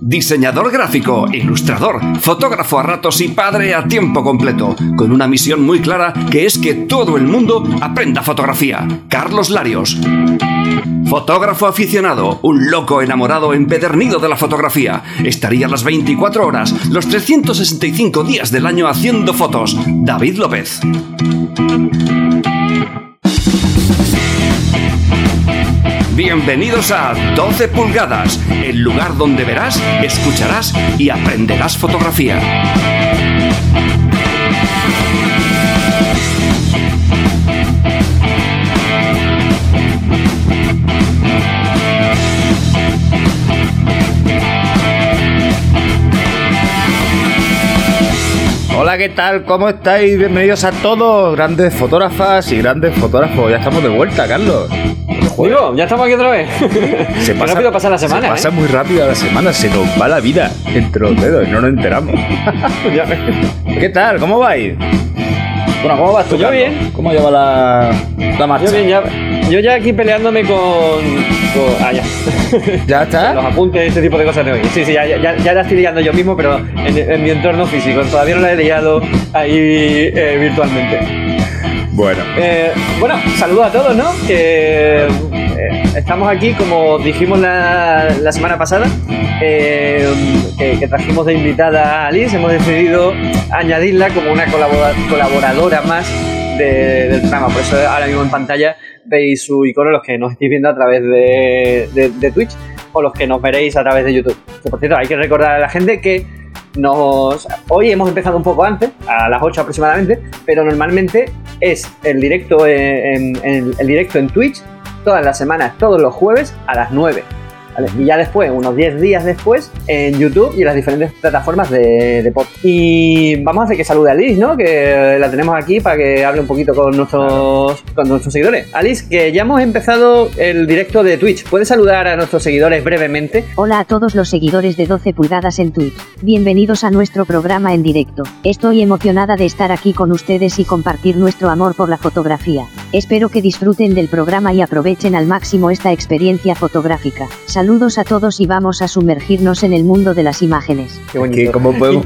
Diseñador gráfico, ilustrador, fotógrafo a ratos y padre a tiempo completo, con una misión muy clara que es que todo el mundo aprenda fotografía. Carlos Larios. Fotógrafo aficionado, un loco enamorado empedernido de la fotografía. Estaría las 24 horas, los 365 días del año haciendo fotos. David López. Bienvenidos a 12 pulgadas, el lugar donde verás, escucharás y aprenderás fotografía. Hola, ¿qué tal? ¿Cómo estáis? Bienvenidos a todos, grandes fotógrafas y grandes fotógrafos. Ya estamos de vuelta, Carlos. Digo, ya estamos aquí otra vez. Se pasa, rápido pasa la semana, se pasa ¿eh? muy rápido la semana, se nos va la vida entre los dedos y no nos enteramos. ¿Qué tal? ¿Cómo vais? Bueno, ¿cómo vas tú, Pues yo Carlos? bien. ¿Cómo lleva la, la marcha? Yo, bien, ya, yo ya aquí peleándome con. con- ah, ya. ¿Ya está? Los apuntes y este tipo de cosas de hoy. Sí, sí, ya, ya, ya la estoy liando yo mismo, pero en, en mi entorno físico. Todavía no la he liado ahí eh, virtualmente. Bueno, Eh, bueno, saludos a todos, ¿no? Que eh, estamos aquí, como dijimos la, semana pasada, eh, que, trajimos de invitada a Alice. Hemos decidido añadirla como una colabora- colaboradora más de- del programa. Por eso ahora mismo en pantalla veis su icono, los que nos estéis viendo a través de, Twitch o los que nos veréis a través de YouTube. Que por cierto, hay que recordar a la gente que nos hoy hemos empezado un poco antes, a las 8 aproximadamente, pero normalmente es el directo el directo en Twitch todas las semanas, todos los jueves a las 9. ¿Vale? Y ya después, unos 10 días después, en YouTube y en las diferentes plataformas de, de podcast. Y vamos a hacer que salude a Alice, ¿no? Que la tenemos aquí para que hable un poquito con nuestros, con nuestros seguidores. Alice, que ya hemos empezado el directo de Twitch. ¿Puedes saludar a nuestros seguidores brevemente? Hola a todos los seguidores de 12 pulgadas en Twitch. Bienvenidos a nuestro programa en directo. Estoy emocionada de estar aquí con ustedes y compartir nuestro amor por la fotografía. Espero que disfruten del programa y aprovechen al máximo esta experiencia fotográfica. Saludos a todos y vamos a sumergirnos en el mundo de las imágenes. Qué ¿qué- ¿cómo podemos,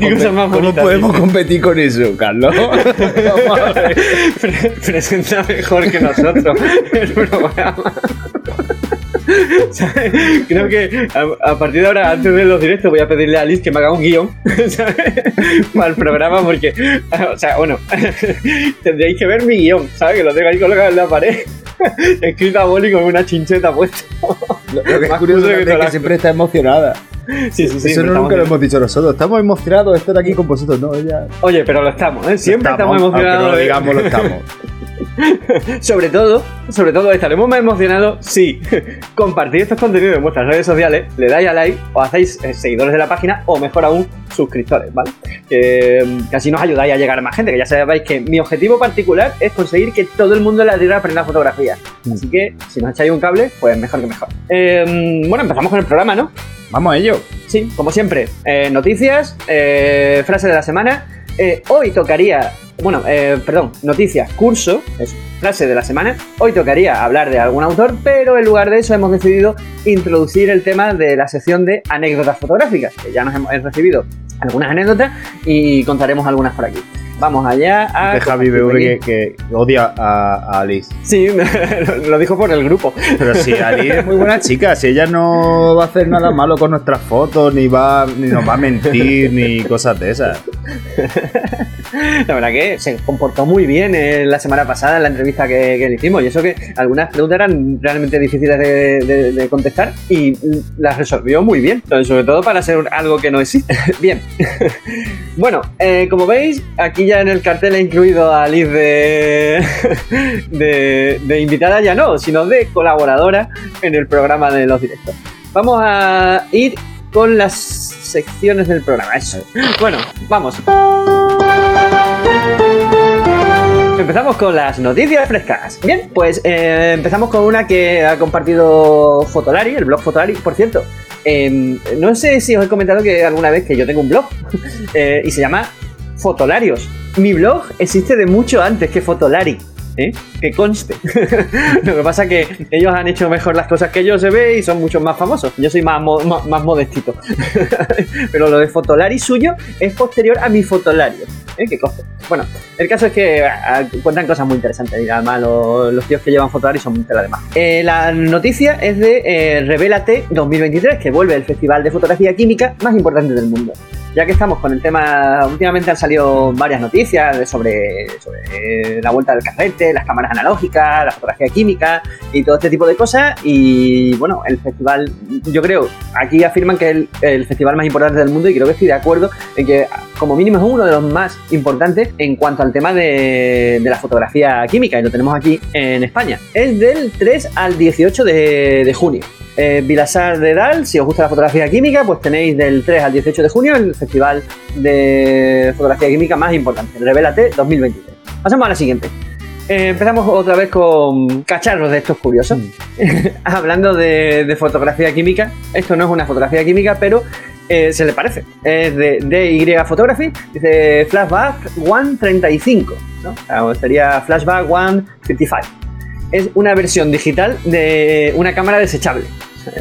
cómo podemos competir con eso, Carlos? Pre- presenta mejor que nosotros el programa. Creo que a, a partir de ahora, antes de los directos, voy a pedirle a Alice que me haga un guion para el programa, porque, o sea, bueno, tendréis que ver mi guion, ¿sabes? Que lo tengo ahí colgado en la pared, escrito a boli con una chincheta puesta. Lo que es curioso que es que siempre está emocionada. Sí, sí, sí. Eso no estamos nunca lo hemos dicho nosotros. Estamos emocionados de estar aquí con vosotros. No, ella. Oye, pero lo estamos, ¿eh? Siempre estamos, aunque emocionados. no lo de- digamos, lo estamos. Sobre todo, sobre todo estaremos más emocionados si compartís estos contenidos en vuestras redes sociales, le dais a like o hacéis eh, seguidores de la página o mejor aún, suscriptores, ¿vale? Que, mm, que así nos ayudáis a llegar a más gente, que ya sabéis que mi objetivo particular es conseguir que todo el mundo en la tierra aprenda fotografía. Mm. Así que si nos echáis un cable, pues mejor que mejor. Eh, mm, bueno, empezamos con el programa, ¿no? Vamos a ello. Sí, como siempre, eh, noticias, eh, frase de la semana. Eh, hoy tocaría, bueno, perdón, noticias, curso, es frase de la semana. Hoy tocaría hablar de algún autor, pero en lugar de eso hemos decidido introducir el tema de la sección de anécdotas fotográficas, que ya nos hemos recibido algunas anécdotas y contaremos algunas por aquí. Vamos allá a... de Javi BV que, que odia a, a Alice. Sí, lo dijo por el grupo. Pero si Alice es muy buena chica, si ella no va a hacer nada malo con nuestras fotos, ni va ni nos va a mentir, ni cosas de esas. La verdad que se comportó muy bien eh, la semana pasada en la entrevista que, que le hicimos. Y eso que algunas preguntas eran realmente difíciles de, de- de contestar y las resolvió muy bien. Entonces, sobre todo para ser algo que no existe. bien. bueno, eh, como veis, aquí ya en el cartel he incluido a Liz de, de, de invitada, ya no, sino de colaboradora en el programa de los directos. Vamos a ir con las secciones del programa. Eso. Bueno, vamos. Empezamos con las noticias frescas. Bien, pues eh, empezamos con una que ha compartido Fotolari, el blog Fotolari. Por cierto, em, no sé si os he comentado que alguna vez que yo tengo un blog eh, y se llama Fotolarios. Mi blog existe de mucho antes que Fotolari. ¿eh? que conste. lo que pasa es que ellos han hecho mejor las cosas que yo se ve y son mucho más famosos. Yo soy más, modestito. Pero lo de Fotolari suyo es posterior a mi Fotolari. ¿eh? Que coste. Bueno, el caso es que ah, cuentan cosas muy interesantes. Y además los, tíos que llevan Fotolari son muy tela de más. Eh, la noticia es de eh, Revelate 2023, que vuelve el festival de fotografía química más importante del mundo ya que estamos con el tema, últimamente han salido varias noticias sobre, sobre la vuelta del carrete, las cámaras analógicas, la fotografía química y todo este tipo de cosas. Y bueno, el festival, yo creo, aquí afirman que es el, festival más importante del mundo y creo que estoy de acuerdo en que como mínimo es uno de los más importantes en cuanto al tema de, la fotografía química y lo tenemos aquí en España. Es del 3 al 18 de junio eh, Vilasar de Dal. Si os gusta la fotografía química, pues tenéis del 3 al 18 de junio el festival de fotografía química más importante, Revelate 2023. Pasamos a la siguiente. Eh, empezamos otra vez con cacharros de estos curiosos. Mm. Hablando de, fotografía química, esto no es una fotografía química, pero eh, se le parece. Es de DY Photography, dice Flashback 135, ¿no? sería Flashback 155 es una versión digital de una cámara desechable.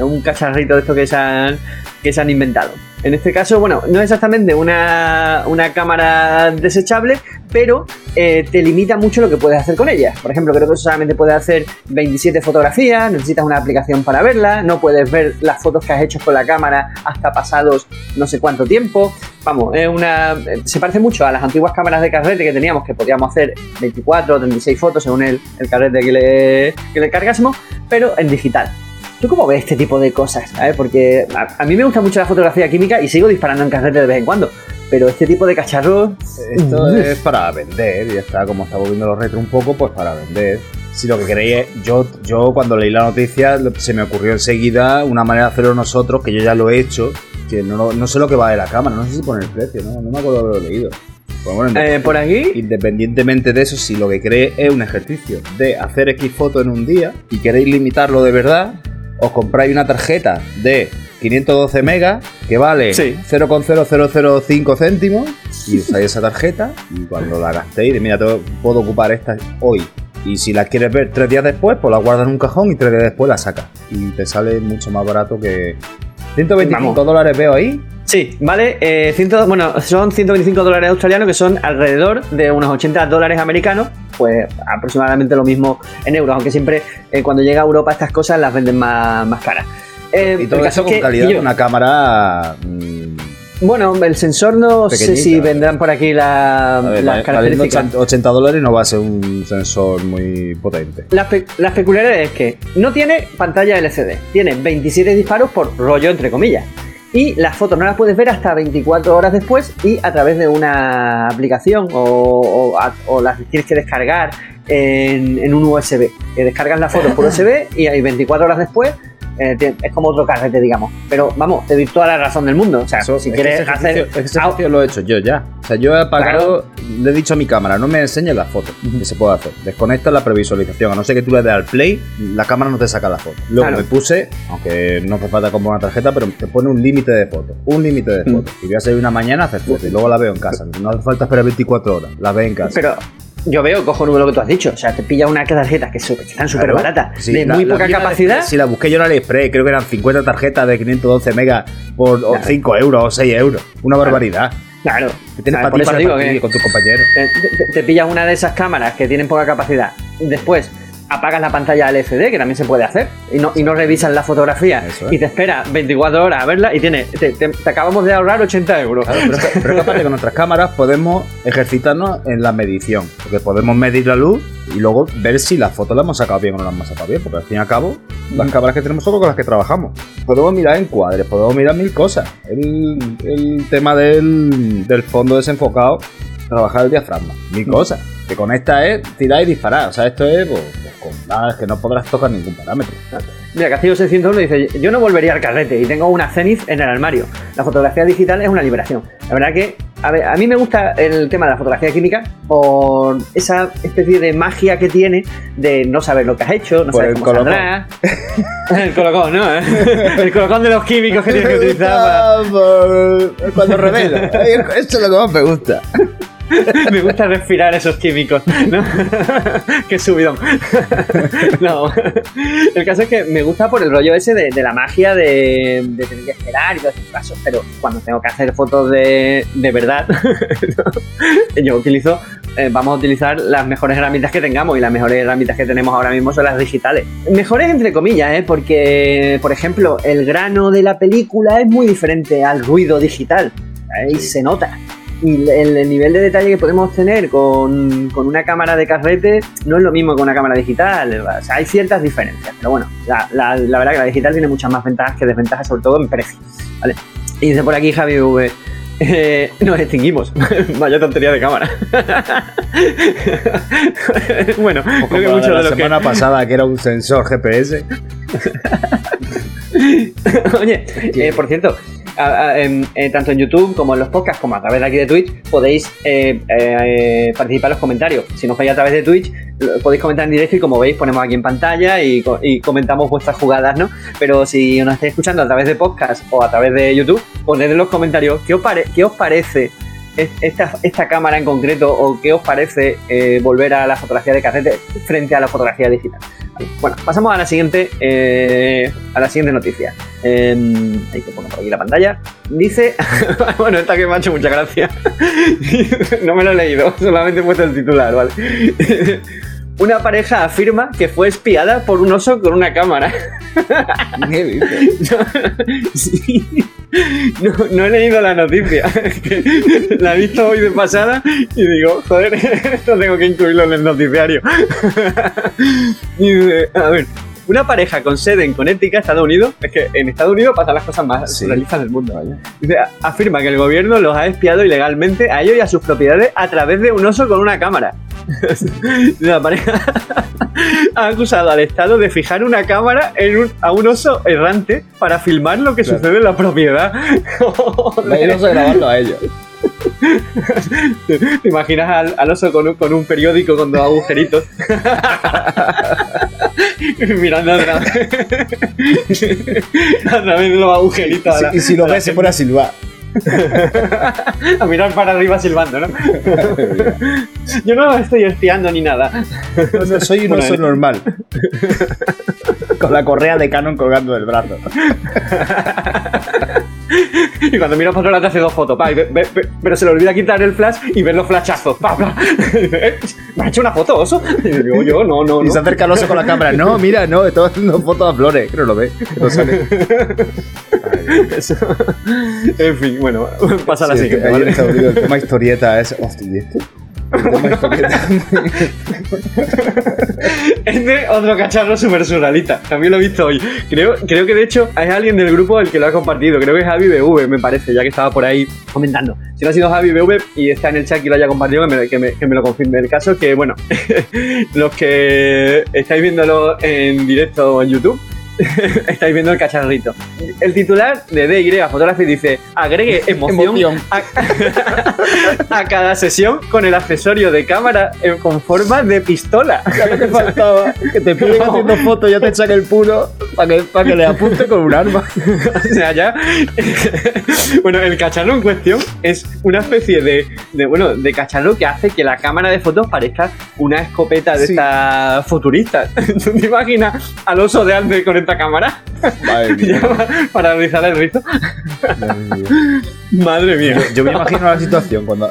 Un cacharrito de esto que se han, que se han inventado. En este caso, bueno, no exactamente una, cámara desechable, pero eh, te limita mucho lo que puedes hacer con ella. Por ejemplo, creo que solamente puedes hacer 27 fotografías, necesitas una aplicación para verla, no puedes ver las fotos que has hecho con la cámara hasta pasados no sé cuánto tiempo. Vamos, es una, se parece mucho a las antiguas cámaras de carrete que teníamos, que podíamos hacer 24 o 36 fotos según el, el carrete que le, que le cargásemos, pero en digital. ¿Tú cómo ves este tipo de cosas? Porque a, mí me gusta mucho la fotografía química y sigo disparando en carrete de vez en cuando. Pero este tipo de cacharros. Esto es para vender, y está como está volviendo los retro un poco, pues para vender. Si lo que queréis, yo, yo cuando leí la noticia se me ocurrió enseguida una manera de hacerlo nosotros, que yo ya lo he hecho, que no, no sé lo que va de la cámara, no sé si pone el precio, no, no me acuerdo de haberlo leído. Pues eh, por aquí. Independientemente de eso, si lo que queréis es un ejercicio de hacer X fotos en un día y queréis limitarlo de verdad, os compráis una tarjeta de 512 megas que vale 0,0005 céntimos y usáis esa tarjeta y cuando la gastéis, mira, puedo ocupar esta hoy. Y si la quieres ver tres días después, pues la guardas en un cajón y tres días después la sacas. Y te sale mucho más barato que 125 dólares veo ahí. Sí, vale. Eh, bueno, son 125 dólares australianos que son alrededor de unos 80 dólares americanos pues aproximadamente lo mismo en euros, aunque siempre eh, cuando llega a Europa estas cosas las venden más, más caras. Eh, y todo eso con calidad de una cámara... Mm, bueno, el sensor no sé si vendrán por aquí la, las características. 80 dólares no va a ser un sensor muy potente. Las, las peculiaridades es que no tiene pantalla LCD, tiene 27 disparos por rollo, entre comillas y las fotos no las puedes ver hasta 24 horas después y a través de una aplicación o, las tienes que descargar en, en un USB. Que descargas las fotos por USB y ahí 24 horas después eh, es como otro carrete, digamos. Pero vamos, te doy toda la razón del mundo. O sea, si quieres hacer. Ese ejercicio lo he hecho yo ya. O sea, yo he apagado, le he dicho a mi cámara, no me enseñes las fotos que se puede hacer. Desconecta la previsualización. A no ser que tú le des al play, la cámara no te saca la foto. Luego me puse, aunque no hace falta comprar una tarjeta, pero te pone un límite de fotos. Un límite de fotos. Y voy a salir una mañana a hacer fotos y luego la veo en casa. No hace falta esperar 24 horas. La veo en casa. Pero yo veo, cojo lo que tú has dicho. O sea, te pilla una tarjetas que, están súper baratas, de muy poca capacidad. Si la busqué yo en AliExpress, creo que eran 50 tarjetas de 512 megas por 5 euros o 6 euros. Una barbaridad. Claro. tienes por eso digo que con tus compañeros. Te, te, pillas una de esas cámaras que tienen poca capacidad. Después apagas la pantalla LCD, que también se puede hacer, y no, y no revisas la fotografía y te espera 24 horas a verla y tiene, te, acabamos de ahorrar 80 euros. pero, pero es que con nuestras cámaras podemos ejercitarnos en la medición, porque podemos medir la luz y luego ver si las fotos las hemos sacado bien o no las hemos sacado bien, porque al fin y al cabo las cámaras que tenemos son con las que trabajamos. Podemos mirar encuadres, podemos mirar mil cosas. El, el tema del, del fondo desenfocado, trabajar el diafragma, mil cosas. Que con esta es tirar y disparar. O sea, esto es pues, con nada, que no podrás tocar ningún parámetro. Mira, Castillo 601 dice: Yo no volvería al carrete y tengo una Zenith en el armario. La fotografía digital es una liberación. La verdad que a, ver, a mí me gusta el tema de la fotografía química por esa especie de magia que tiene de no saber lo que has hecho, no saber cómo saldrá. el colocón, ¿no? el colocón de los químicos que tienes que utilizar Cuando revela. Esto es lo que más me gusta. me gusta respirar esos químicos, ¿no? Qué subidón. no, el caso es que me gusta por el rollo ese de, la magia de, tener que esperar y todos esos casos, pero cuando tengo que hacer fotos de, verdad, yo utilizo, eh, vamos a utilizar las mejores herramientas que tengamos y las mejores herramientas que tenemos ahora mismo son las digitales. Mejores entre comillas, ¿eh? Porque, por ejemplo, el grano de la película es muy diferente al ruido digital. Ahí se nota y el, nivel de detalle que podemos tener con, una cámara de carrete no es lo mismo que una cámara digital. O sea, hay ciertas diferencias, pero bueno, la, verdad que la digital tiene muchas más ventajas que desventajas, sobre todo en precio. ¿vale? Y dice por aquí Javi V. Eh, nos extinguimos. Vaya tontería de cámara. bueno, creo que mucho de, la semana pasada que era un sensor GPS. Oye, eh, por cierto, eh, tanto en YouTube como en los podcasts, como a través de aquí de Twitch, podéis eh, eh, participar en los comentarios. Si nos veis a través de Twitch, podéis comentar en directo y como veis, ponemos aquí en pantalla y, comentamos vuestras jugadas, ¿no? Pero si nos estáis escuchando a través de podcast o a través de YouTube, poned en los comentarios qué qué os parece esta, esta, cámara en concreto o qué os parece volver a la fotografía de carrete frente a la fotografía digital. Bueno, pasamos a la siguiente, eh, a la siguiente noticia. Eh, ahí te pongo por aquí la pantalla. Dice, bueno, esta que me ha hecho mucha gracia. no me lo he leído, solamente he puesto el titular, ¿vale? Una pareja afirma que fue espiada por un oso con una cámara. ¿Qué no, no, he leído la noticia. la he visto hoy de pasada y digo, joder, esto tengo que incluirlo en el noticiario. a ver, una pareja con sede en Connecticut, Estados Unidos, es que en Estados Unidos pasan las cosas más sí. del mundo, vaya. Dice, afirma que el gobierno los ha espiado ilegalmente a ellos y a sus propiedades a través de un oso con una cámara. la pareja ha acusado al Estado de fijar una cámara en a un oso errante para filmar lo que sucede en la propiedad. El oso grabarlo a ellos. ¿Te imaginas al, oso con un, con un, periódico con dos agujeritos? Mirando a través, a través de los agujeritos. y si lo ves, se pone a silbar. a mirar para arriba silbando, ¿no? Yo no estoy espiando ni nada. No, soy un oso normal. Con la correa de Canon colgando del brazo. y cuando miro para te hace dos fotos, pero se le olvida quitar el flash y ver los flashazos. ¿Me ha hecho una foto, oso? Y digo, yo, no, no, Y se acerca el oso con la cámara. No, mira, no, estoy haciendo fotos a flores. Creo lo ve. En fin, bueno, pasa la siguiente. el tema historieta es. Hostia, ¿y esto? este otro cacharro super surrealista. También lo he visto hoy. Creo, creo que de hecho hay alguien del grupo el que lo ha compartido. Creo que es Javi BV, me parece, ya que estaba por ahí comentando. Si no ha sido Javi BV y está en el chat y lo haya compartido, que me, lo confirme. El caso es que, bueno, los que estáis viéndolo en directo en YouTube Estáis viendo el cacharrito. El titular de DY Fotografía dice: agregue emoción, A, cada sesión con el accesorio de cámara con forma de pistola. Ya te faltaba. Que te piden haciendo fotos y ya te echan el puro para que, para que le apunte con un arma. o sea, ya. bueno, el cacharro en cuestión es una especie de, de, bueno, de cacharro que hace que la cámara de fotos parezca una escopeta de esta futurista. ¿Tú te imaginas al oso de antes con esta cámara. Madre mía. para realizar el rito. Madre mía. Yo, me imagino la situación cuando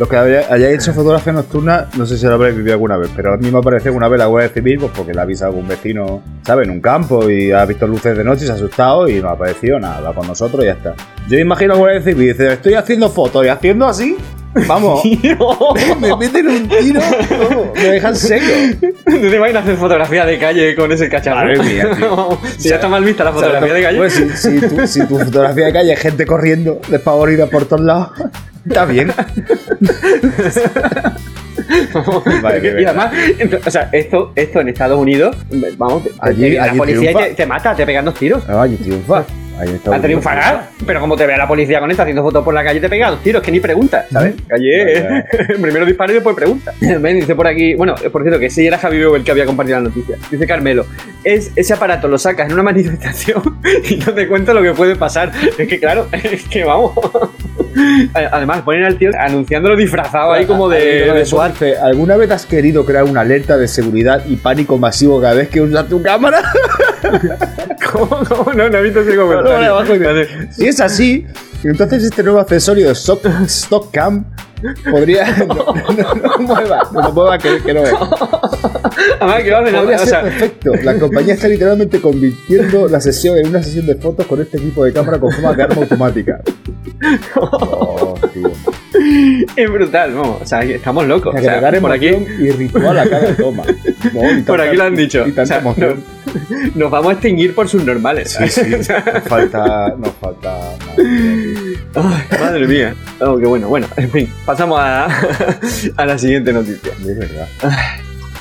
los que hayáis hecho fotografía nocturna, no sé si lo habréis vivido alguna vez, pero a mí me parece una vez la Guardia Civil, pues porque la avisa algún vecino, ¿sabes? En un campo y ha visto luces de noche y se ha asustado y no ha aparecido nada, va con nosotros y ya está. Yo me imagino a la Guardia Civil y dice, estoy haciendo fotos y haciendo así Vamos. me meten un tiro. me dejan seco. ¿No te imaginas hacer fotografía de calle con ese cacharro? Madre mía, si ya está mal vista la fotografía de calle. Pues si, tu, fotografía de calle es gente corriendo, despavorida por todos lados, está bien. y además, o sea, esto, esto en Estados Unidos, vamos, allí, la policía te, mata, te pegan dos tiros. Allí triunfa. A triunfará, pero como te ve la policía con esto haciendo fotos por la calle, te pega dos tiros, que ni pregunta, ¿sabes? Calle, primero disparo y después pregunta. Ven, dice por aquí, bueno, por cierto, que sí era Javi el que había compartido la noticia. Dice Carmelo, es, ese aparato lo sacas en una manifestación y no te cuento lo que puede pasar. Es que claro, es que vamos. Además, ponen al tío anunciándolo disfrazado ahí como de, de SWAT. ¿Alguna vez has querido crear una alerta de seguridad y pánico masivo cada vez que usas tu cámara? ¿Cómo? ¿Cómo? No, no he visto ese comentario. Si es así, entonces este nuevo accesorio de Stock, Stock Cam podría. No, no, no, mueva, no mueva que, que no es. Además, que va a Podría o ser sea, perfecto. La compañía está literalmente convirtiendo la sesión en una sesión de fotos con este tipo de cámara con forma de arma automática. Oh, tío. Es brutal, ¿no? O sea, estamos locos. O sea, por aquí, y ritual a cada toma. No, y por tanta- aquí lo han dicho. Y tanta O sea, nos, nos vamos a extinguir por sus normales. Sí, sí. Nos falta. Nos falta. Ay, madre mía. Oh, qué bueno. Bueno, en fin, pasamos a, a la siguiente noticia. Es verdad.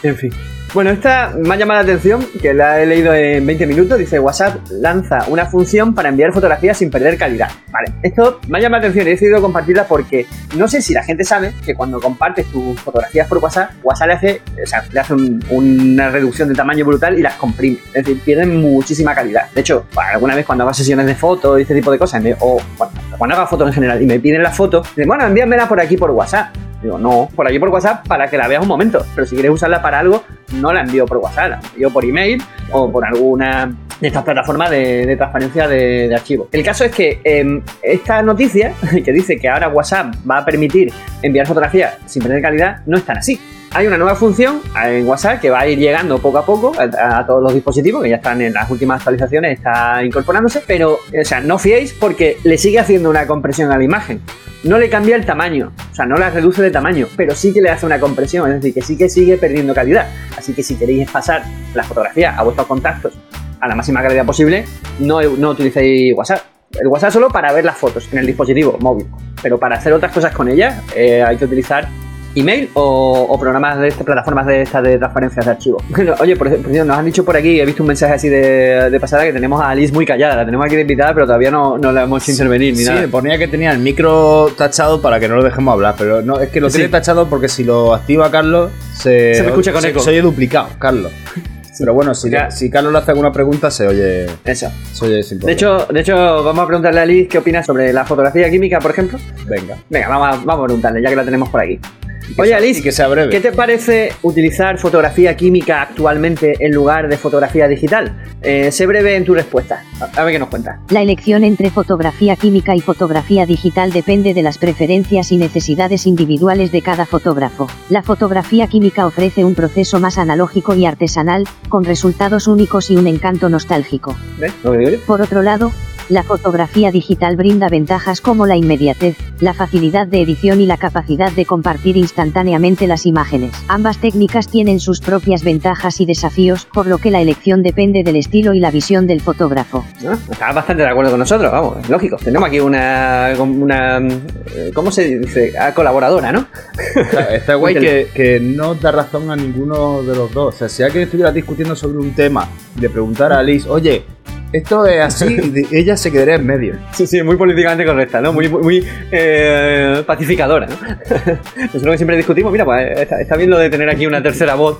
En fin. Bueno, esta me ha llamado la atención, que la he leído en 20 minutos. Dice, WhatsApp lanza una función para enviar fotografías sin perder calidad. Vale, esto me ha llamado la atención y he decidido compartirla porque no sé si la gente sabe que cuando compartes tus fotografías por WhatsApp, WhatsApp le hace, o sea, le hace un- una reducción de tamaño brutal y las comprime. Es decir, pierden muchísima calidad. De hecho, alguna vez cuando hago sesiones de fotos y este tipo de cosas, o bueno, cuando hago fotos en general y me piden la foto, dicen, bueno, envíamela por aquí por WhatsApp. Digo, no, por aquí por WhatsApp para que la veas un momento. Pero si quieres usarla para algo, no la envío por WhatsApp, la envío por email o por alguna de estas plataformas de, transparencia de, de archivos. El caso es que em, esta noticia que dice que ahora WhatsApp va a permitir enviar fotografías sin perder calidad, no es tan así. Hay una nueva función en WhatsApp que va a ir llegando poco a poco a, todos los dispositivos, que ya están en las últimas actualizaciones, está incorporándose, pero, o sea, no fiéis porque le sigue haciendo una compresión a la imagen no le cambia el tamaño, o sea, no la reduce de tamaño, pero sí que le hace una compresión, es decir, que sí que sigue perdiendo calidad. Así que si queréis pasar la fotografía a vuestros contactos a la máxima calidad posible, no, no utilicéis WhatsApp. El WhatsApp solo para ver las fotos en el dispositivo móvil, pero para hacer otras cosas con ella eh, hay que utilizar email o, o programas de estas plataformas de estas de transparencia de archivos. Oye, por, por cierto, nos han dicho por aquí, he visto un mensaje así de, de pasada que tenemos a Alice muy callada, la tenemos aquí de invitada, pero todavía no, no la hemos hecho intervenir ni Sí, nada. ponía que tenía el micro tachado para que no lo dejemos hablar, pero no, es que lo Sí. tiene tachado porque si lo activa Carlos se, Se me escucha con eco. Se oye duplicado, Carlos. Pero bueno, si, Carlos le hace alguna pregunta, se oye, Eso. se oye sin De hecho, de hecho, vamos a preguntarle a Liz qué opina sobre la fotografía química, por ejemplo. venga. Venga, vamos a, vamos a preguntarle, ya que la tenemos por aquí. Oye, Y Alice, que sea breve. ¿qué te parece utilizar fotografía química actualmente en lugar de fotografía digital? Eh, sé breve en tu respuesta. A, a ver qué nos cuentas. La elección entre fotografía química y fotografía digital depende de las preferencias y necesidades individuales de cada fotógrafo. La fotografía química ofrece un proceso más analógico y artesanal, con resultados únicos y un encanto nostálgico. ¿Ves lo que digo yo? Por otro lado, la fotografía digital brinda ventajas como la inmediatez, la facilidad de edición y la capacidad de compartir instantáneamente las imágenes. Ambas técnicas tienen sus propias ventajas y desafíos, por lo que la elección depende del estilo y la visión del fotógrafo. ¿No? Está bastante de acuerdo con nosotros, vamos, es lógico. Tenemos aquí una, una eh, ¿cómo se dice? Ah, colaboradora, ¿no? Está, está guay que, que no da razón a ninguno de los dos. O sea, si alguien estuviera discutiendo sobre un tema le preguntara a Alice, oye, esto es así, y ella se quedaría en medio. Sí, sí, muy políticamente correcta, ¿no? Muy, muy, muy, eh, pacificadora, ¿no? Nosotros que siempre discutimos, mira, pues está, está bien lo de tener aquí una tercera voz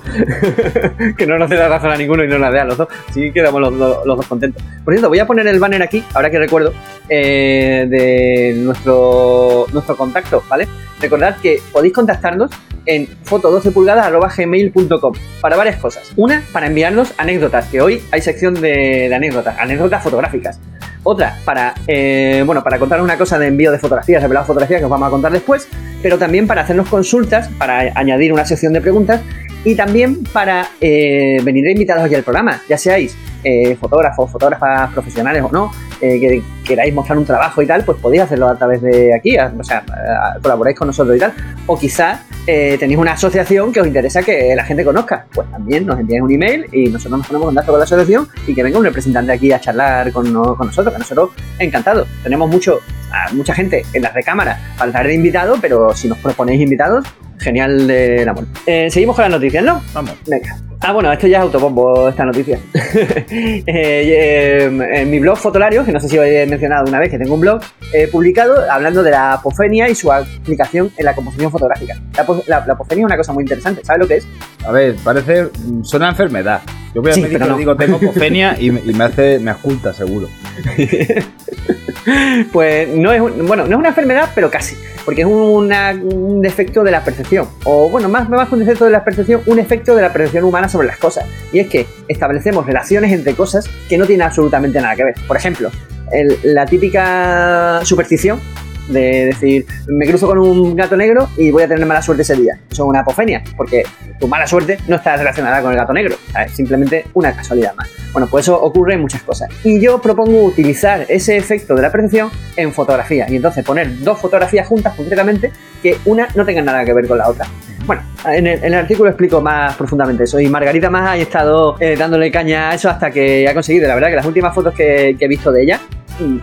que no nos dé la razón a ninguno y no la dé a los dos. Sí quedamos los, los- los dos contentos. Por cierto, voy a poner el banner aquí, ahora que recuerdo, eh, de nuestro, nuestro contacto, ¿vale? Recordad que podéis contactarnos en foto12pulgadas.gmail.com para varias cosas. Una, para enviarnos anécdotas, que hoy hay sección de, anécdotas, anécdotas fotográficas. Otra, para, eh, bueno, para contar una cosa de envío de fotografías, revelar fotografías que os vamos a contar después, pero también para hacernos consultas, para añadir una sección de preguntas y también para eh, venir invitados aquí al programa, ya seáis eh, fotógrafos, fotógrafas profesionales o no, eh, que queráis mostrar un trabajo y tal, pues podéis hacerlo a través de aquí, a- o sea, a- colaboráis con nosotros y tal. O quizás eh, tenéis una asociación que os interesa que la gente conozca, pues también nos enviáis un email y nosotros nos ponemos en contacto con la asociación y que venga un representante aquí a charlar con, no- con nosotros, que nosotros encantados. Tenemos mucho, a mucha gente en las de cámara para traer de invitado, pero si nos proponéis invitados, genial de la muerte. Seguimos con las noticias, ¿no? Vamos. Venga. Ah, bueno, esto ya es autobombo, esta noticia. Eh, eh, en mi blog Fotolarios, que no sé si os he mencionado una vez que tengo un blog, he publicado hablando de la apofenia y su aplicación en la composición fotográfica. La, la- la apofenia es una cosa muy interesante, ¿sabes lo que es? A ver, parece. Suena a enfermedad. Yo voy a sí, médico digo, tengo apofenia y, me hace, me oculta, seguro. pues no es, bueno, no es una enfermedad, pero casi. Porque es un defecto de la percepción. O bueno, más, más que un defecto de la percepción, un efecto de la percepción humana sobre las cosas. Y es que establecemos relaciones entre cosas que no tienen absolutamente nada que ver. Por ejemplo, la típica superstición de decir, me cruzo con un gato negro y voy a tener mala suerte ese día. Eso es una apofenia, porque tu mala suerte no está relacionada con el gato negro, es simplemente una casualidad más. Bueno, pues eso ocurre en muchas cosas. Y yo propongo utilizar ese efecto de la percepción en fotografía, y entonces poner dos fotografías juntas concretamente que una no tenga nada que ver con la otra. Bueno, en el, artículo explico más profundamente eso y Margarita más ha estado eh, dándole caña a eso hasta que ha conseguido. La verdad que las últimas fotos que he visto de ella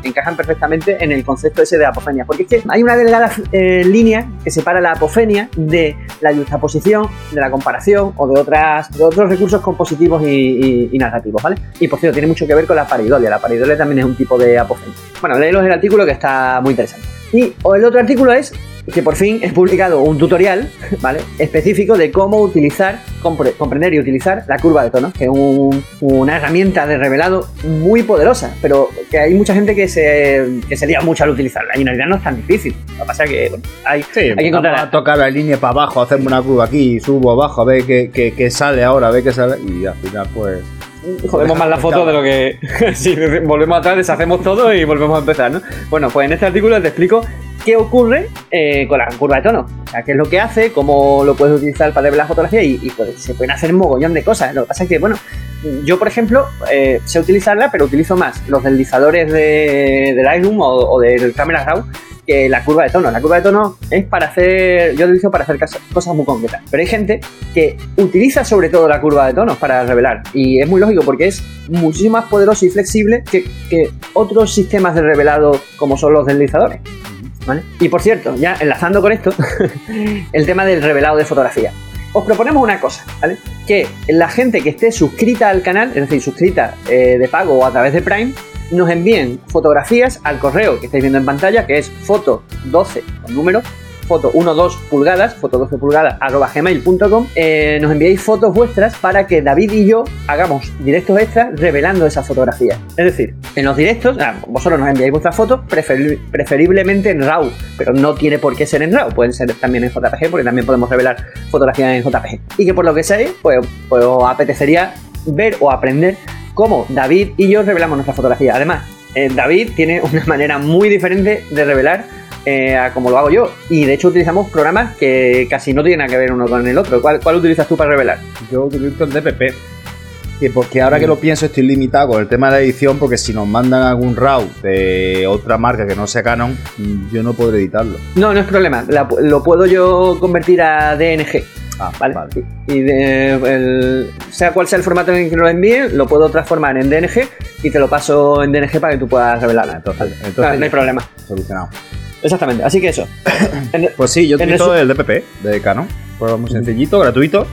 encajan perfectamente en el concepto ese de apofenia. Porque es que hay una delgada eh, línea que separa la apofenia de la justaposición, de la comparación o de, otras, de otros recursos compositivos y, narrativos, ¿vale? Y por cierto, tiene mucho que ver con la paridolia. La paridolia también es un tipo de apofenia. Bueno, léelos el artículo que está muy interesante. Y el otro artículo es que por fin he publicado un tutorial, ¿vale? Específico de cómo utilizar, comprender y utilizar la curva de tonos, que es una herramienta de revelado muy poderosa, pero que hay mucha gente que se, que se lía mucho al utilizarla y en realidad no es tan difícil. Lo que pasa es que hay, hay que encontrar... A tocar la línea para abajo, hacerme una curva aquí, subo abajo, a ver qué, sale ahora, a ver qué sale y al final pues jodemos más la foto de lo que. si volvemos atrás, deshacemos todo y volvemos a empezar, ¿no? Bueno, pues en este artículo te explico qué ocurre eh, con la curva de tono. O sea, qué es lo que hace, cómo lo puedes utilizar para ver la fotografía y, pues, se pueden hacer un mogollón de cosas. Lo que pasa es que, bueno, yo, por ejemplo, eh, sé utilizarla, pero utilizo más los deslizadores de, de Lightroom o, o del Camera Raw que la curva de tono. La curva de tono es para hacer, yo lo utilizo para hacer cosas muy concretas. Pero hay gente que utiliza sobre todo la curva de tono para revelar. Y es muy lógico porque es muchísimo más poderoso y flexible que, que otros sistemas de revelado como son los deslizadores. ¿Vale? Y por cierto, ya enlazando con esto, el tema del revelado de fotografía. Os proponemos una cosa, ¿vale? Que la gente que esté suscrita al canal, es decir, suscrita eh, de pago o a través de Prime, nos envíen fotografías al correo que estáis viendo en pantalla, que es foto 12 con número, foto 12 pulgadas, foto 12 pulgadas arroba gmail.com, eh, nos enviáis fotos vuestras para que David y yo hagamos directos extras revelando esas fotografías. Es decir, en los directos, ah, vosotros nos enviáis vuestras fotos, preferiblemente en RAW, pero no tiene por qué ser en RAW, pueden ser también en JPG, porque también podemos revelar fotografías en JPG. Y que por lo que sé, pues, pues os apetecería ver o aprender cómo David y yo revelamos nuestra fotografía. Además, eh, David tiene una manera muy diferente de revelar eh, a como lo hago yo. Y de hecho utilizamos programas que casi no tienen nada que ver uno con el otro. ¿Cuál, utilizas tú para revelar? Yo utilizo el DPP. porque ahora que lo pienso estoy limitado con el tema de la edición porque si nos mandan algún RAW de otra marca que no sea Canon, yo no podré editarlo. No, no es problema. lo puedo yo convertir a DNG. Ah, ¿vale? Y de, sea cual sea el formato en el que lo envíe, lo puedo transformar en DNG y te lo paso en DNG para que tú puedas revelarla. Entonces, no, hay problema. Solucionado. Exactamente, así que eso. pues sí, yo utilizo el, el DPP de Canon. Pues muy sencillito, gratuito.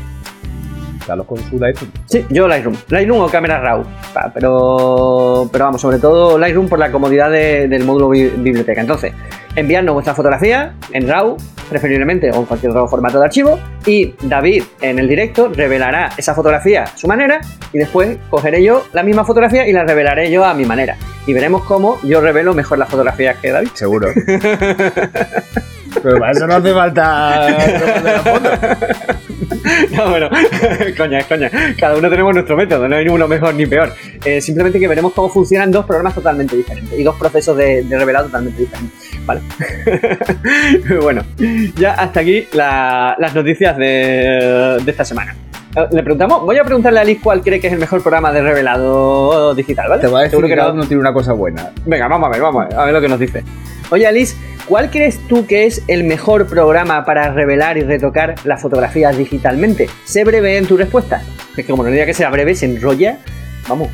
Carlos con su Lightroom. Sí, yo Lightroom. Lightroom o Camera Raw. Pero, pero vamos, sobre todo Lightroom por la comodidad del módulo biblioteca. Entonces, enviarnos vuestra fotografía en RAW, preferiblemente o en cualquier otro formato de archivo. Y David en el directo revelará esa fotografía a su manera y después cogeré yo la misma fotografía y la revelaré yo a mi manera. Y veremos cómo yo revelo mejor las fotografías que David. Seguro. Pero para eso no hace falta no, bueno, coña, coña. Cada uno tenemos nuestro método, no hay uno mejor ni peor. Eh, simplemente que veremos cómo funcionan dos programas totalmente diferentes y dos procesos de, revelado totalmente diferentes. Vale. bueno, ya hasta aquí las noticias de, esta semana. Eh, le preguntamos, voy a preguntarle a Liz cuál cree que es el mejor programa de revelado digital, ¿vale? Te voy a decir que no, no tiene una cosa buena. Venga, vamos a ver, vamos a ver, a ver lo que nos dice. Oye, Alice, ¿cuál crees tú que es el mejor programa para revelar y retocar las fotografías digitalmente? Sé breve en tu respuesta. Es que como no diga que sea breve, se enrolla. Vamos.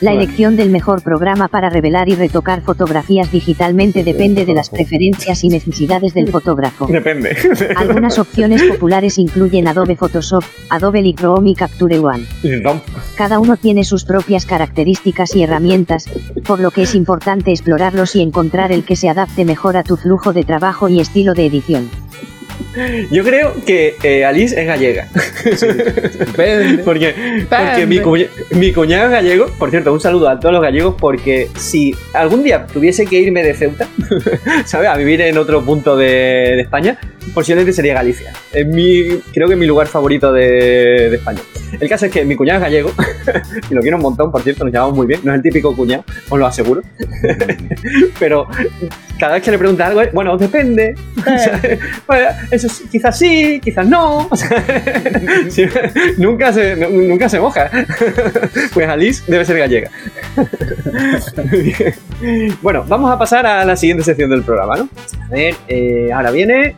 La elección del mejor programa para revelar y retocar fotografías digitalmente depende de las preferencias y necesidades del fotógrafo. Depende. Algunas opciones populares incluyen Adobe Photoshop, Adobe Lightroom y Capture One. Cada uno tiene sus propias características y herramientas, por lo que es importante explorarlos y encontrar el que se adapte mejor a tu flujo de trabajo y estilo de edición. Yo creo que eh, Alice es gallega. porque porque mi, mi, cuñado es gallego. Por cierto, un saludo a todos los gallegos porque si algún día tuviese que irme de Ceuta, ¿sabes? A vivir en otro punto de, España, posiblemente sería Galicia. Es mi, creo que es mi lugar favorito de, de España. El caso es que mi cuñado es gallego y lo quiero un montón, por cierto, nos llamamos muy bien. No es el típico cuñado, os lo aseguro. Pero cada vez que le pregunta algo, bueno, depende. eso quizás sí, quizás no. nunca, se, nunca se moja. Pues Alice debe ser gallega. bueno, vamos a pasar a la siguiente sección del programa, ¿no? A ver, eh, ahora viene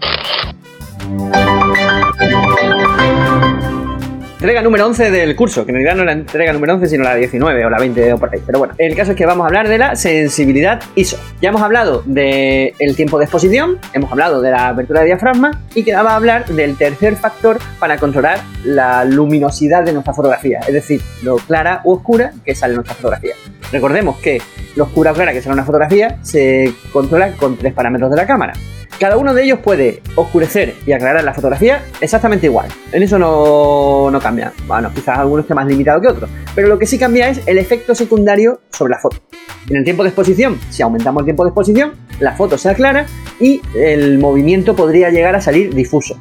entrega número 11 del curso, que en realidad no la entrega número 11, sino la 19 o la 20 o por ahí. Pero bueno, el caso es que vamos a hablar de la sensibilidad ISO. Ya hemos hablado del tiempo de exposición, hemos hablado de la apertura de diafragma y quedaba hablar del tercer factor para controlar la luminosidad de nuestra fotografía, es decir, lo clara u oscura que sale en nuestra fotografía. Recordemos que lo oscura o clara que sale en una fotografía se controla con tres parámetros de la cámara. Cada uno de ellos puede oscurecer y aclarar la fotografía exactamente igual. En eso no, no Bueno, quizás algunos esté más limitado que otros. Pero lo que sí cambia es el efecto secundario sobre la foto. En el tiempo de exposición, si aumentamos el tiempo de exposición, la foto se aclara y el movimiento podría llegar a salir difuso.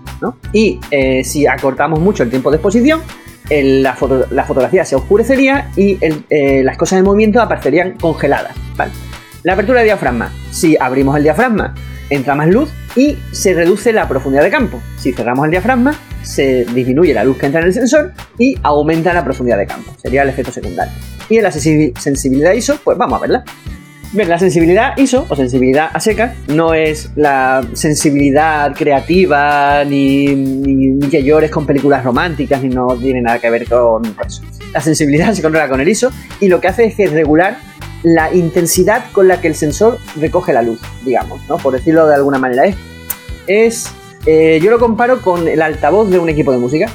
Y eh, si acortamos mucho el tiempo de exposición, la, fotografía se oscurecería y eh, las cosas de movimiento aparecerían congeladas. La apertura de diafragma. Si abrimos el diafragma entra más luz y se reduce la profundidad de campo. Si cerramos el diafragma, se disminuye la luz que entra en el sensor y aumenta la profundidad de campo. Sería el efecto secundario. Y en la sensibilidad ISO, pues vamos a verla. Bien, la sensibilidad ISO o sensibilidad a seca no es la sensibilidad creativa ni, ni, que llores con películas románticas ni no tiene nada que ver con eso. La sensibilidad se controla con el ISO y lo que hace es que regular la intensidad con la que el sensor recoge la luz, digamos, ¿no? Por decirlo de alguna manera. Es, eh, yo lo comparo con el altavoz de un equipo de música.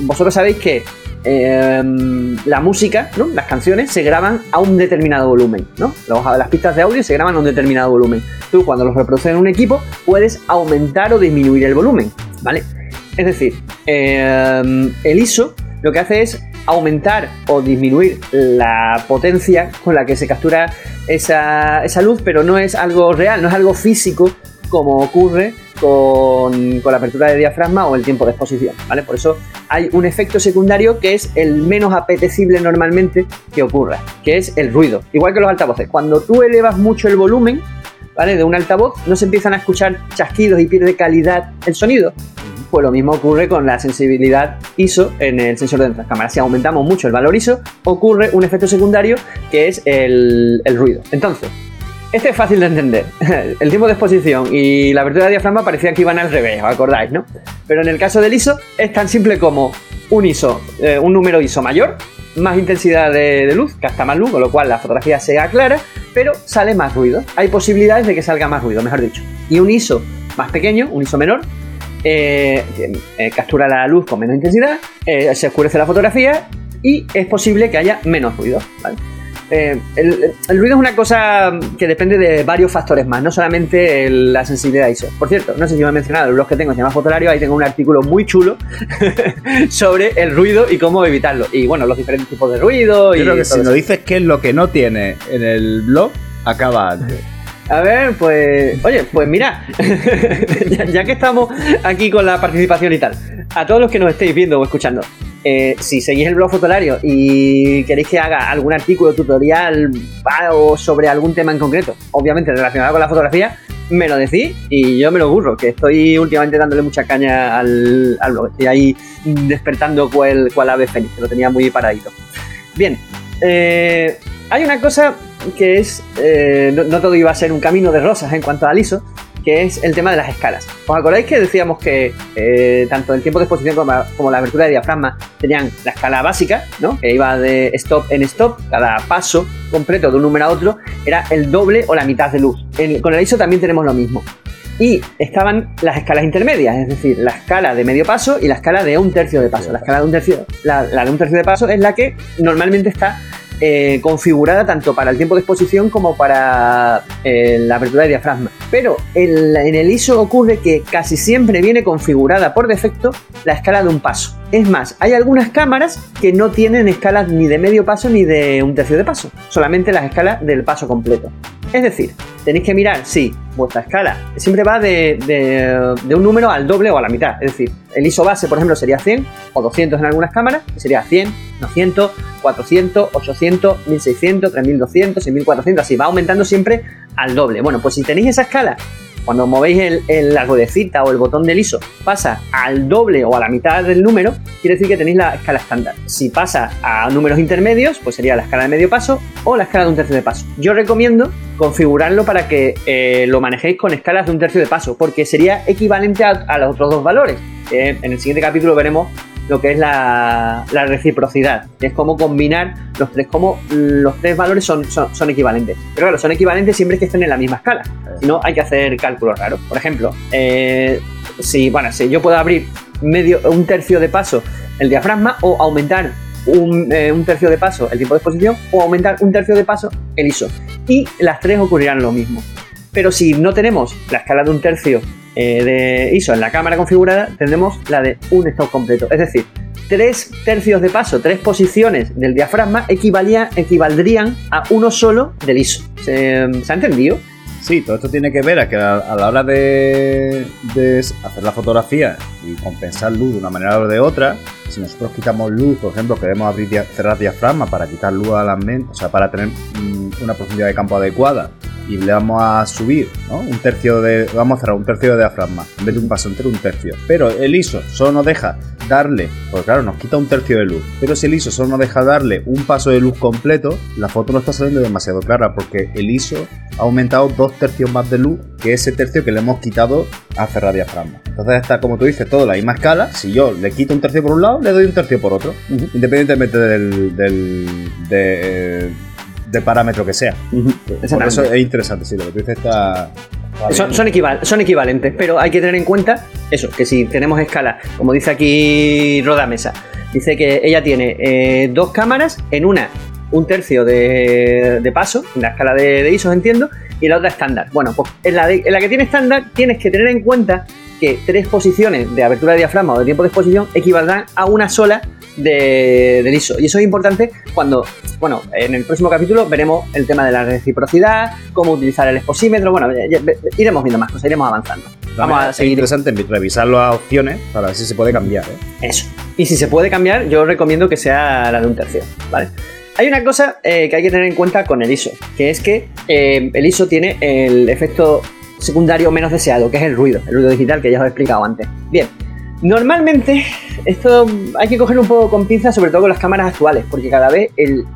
vosotros sabéis que em, la música, ¿no? las canciones, se graban a un determinado volumen. ¿no? Las pistas de audio se graban a un determinado volumen. Tú cuando los reproduces en un equipo puedes aumentar o disminuir el volumen. ¿vale? Es decir, em, el ISO lo que hace es aumentar o disminuir la potencia con la que se captura esa, luz, pero no es algo real, no es algo físico como ocurre con, la apertura de diafragma o el tiempo de exposición, ¿vale? Por eso hay un efecto secundario que es el menos apetecible normalmente que ocurra, que es el ruido. Igual que los altavoces. Cuando tú elevas mucho el volumen, ¿vale? De un altavoz, no se empiezan a escuchar chasquidos y pierde calidad el sonido. Pues lo mismo ocurre con la sensibilidad ISO en el sensor de nuestras cámaras. Si aumentamos mucho el valor ISO, ocurre un efecto secundario que es el, ruido. Entonces, este es fácil de entender. El tiempo de exposición y la apertura de diafragma parecían que iban al revés, ¿os acordáis, no? Pero en el caso del ISO es tan simple como un ISO, eh, un número ISO mayor, más intensidad de, de, luz, gasta más luz, con lo cual la fotografía se aclara, pero sale más ruido. Hay posibilidades de que salga más ruido, mejor dicho. Y un ISO más pequeño, un ISO menor, eh, eh, captura la luz con menos intensidad, eh, se oscurece la fotografía y es posible que haya menos ruido. el, ruido es una cosa que depende de varios factores más, no solamente la sensibilidad ISO. Por cierto, no sé si me he mencionado, el blog que tengo se llama Fotolario, ahí tengo un artículo muy chulo sobre el ruido y cómo evitarlo. Y bueno, los diferentes tipos de ruido. Yo y creo que si nos dices qué es lo que no tiene en el blog, acaba antes. A ver, pues. Oye, pues mira, ya, que estamos aquí con la participación y tal, a todos los que nos estéis viendo o escuchando, eh, si seguís el blog Fotolario y queréis que haga algún artículo, tutorial o sobre algún tema en concreto, obviamente relacionado con la fotografía, me lo decís y yo me lo burro, que estoy últimamente dándole mucha caña al, blog. Estoy ahí despertando cuál, cuál ave feliz, que lo tenía muy paradito. Bien, eh, hay una cosa que es, eh, no, todo iba a ser un camino de rosas en cuanto al ISO, que es el tema de las escalas. ¿Os acordáis que decíamos que eh, tanto el tiempo de exposición como, la abertura de diafragma tenían la escala básica, ¿no? que iba de stop en stop, cada paso completo de un número a otro era el doble o la mitad de luz. con el ISO también tenemos lo mismo. Y estaban las escalas intermedias, es decir, la escala de medio paso y la escala de un tercio de paso. La escala de un tercio, la de un tercio de paso es la que normalmente está eh, configurada tanto para el tiempo de exposición como para eh, la apertura de diafragma. Pero en, en el ISO ocurre que casi siempre viene configurada por defecto la escala de un paso. Es más, hay algunas cámaras que no tienen escalas ni de medio paso ni de un tercio de paso, solamente las escalas del paso completo. Es decir, tenéis que mirar si vuestra escala siempre va de, un número al doble o a la mitad. Es decir, el ISO base, por ejemplo, sería 100 o 200 en algunas cámaras, sería 100, 200, 400, 800, 1600, 3200, 6400, así va aumentando siempre al doble. Bueno, pues si tenéis esa escala cuando movéis el, la ruedecita o el botón del ISO pasa al doble o a la mitad del número, quiere decir que tenéis la escala estándar. Si pasa a números intermedios, pues sería la escala de medio paso o la escala de un tercio de paso. Yo recomiendo configurarlo para que eh, lo manejéis con escalas de un tercio de paso, porque sería equivalente a, los otros dos valores. en el siguiente capítulo veremos lo que es la, reciprocidad, es cómo combinar los tres, cómo los tres valores son, son, equivalentes. Pero claro, son equivalentes siempre que estén en la misma escala. Si no, hay que hacer cálculos raros. Por ejemplo, eh, si, bueno, si yo puedo abrir medio, un tercio de paso el diafragma o aumentar un, eh, un, tercio de paso el tiempo de exposición o aumentar un tercio de paso el ISO. Y las tres ocurrirán lo mismo. Pero si no tenemos la escala de un tercio eh, de ISO en la cámara configurada, tendremos la de un stop completo. Es decir, tres tercios de paso, tres posiciones del diafragma equivaldrían a uno solo del ISO. ¿Se, ha entendido? Sí, todo esto tiene que ver a que a, la hora de, hacer la fotografía y compensar luz de una manera o de otra, si nosotros quitamos luz, por ejemplo, queremos abrir cerrar diafragma para quitar luz a la mente, o sea, para tener mm, una profundidad de campo adecuada y le vamos a subir un tercio de. Vamos a cerrar un tercio de diafragma en vez de un paso entero, un tercio. Pero el ISO solo nos deja darle, porque claro, nos quita un tercio de luz. Pero si el ISO solo nos deja darle un paso de luz completo, la foto no está saliendo demasiado clara porque el ISO ha aumentado dos tercios más de luz que ese tercio que le hemos quitado a cerrar diafragma. Entonces está, como tú dices, todo la misma escala. Si yo le quito un tercio por un lado, le doy un tercio por otro. Independientemente del, del de, de parámetro que sea. eso es interesante, sí, lo que tú dices está... Son, son, equivalentes, pero hay que tener en cuenta eso, que si tenemos escala, como dice aquí Roda Mesa, dice que ella tiene eh, dos cámaras, en una un tercio de, paso, en la escala de, de, entiendo, y la otra estándar. Bueno, pues en la, en la que tiene estándar tienes que tener en cuenta que tres posiciones de abertura de diafragma o de tiempo de exposición equivaldrán a una sola de, del ISO. Y eso es importante cuando, bueno, en el próximo capítulo veremos el tema de la reciprocidad, cómo utilizar el exposímetro, bueno, iremos viendo más cosas, iremos avanzando. Vamos a seguir. Es interesante revisar las opciones para ver si se puede cambiar. ¿eh? Eso. Y si se puede cambiar, yo recomiendo que sea la de un tercio, ¿vale? Hay una cosa eh, que hay que tener en cuenta con el ISO, que es que eh, el ISO tiene el efecto secundario menos deseado, que es el ruido, el ruido digital que ya os he explicado antes. Bien, normalmente esto hay que coger un poco con pinza, sobre todo con las cámaras actuales, porque cada vez el,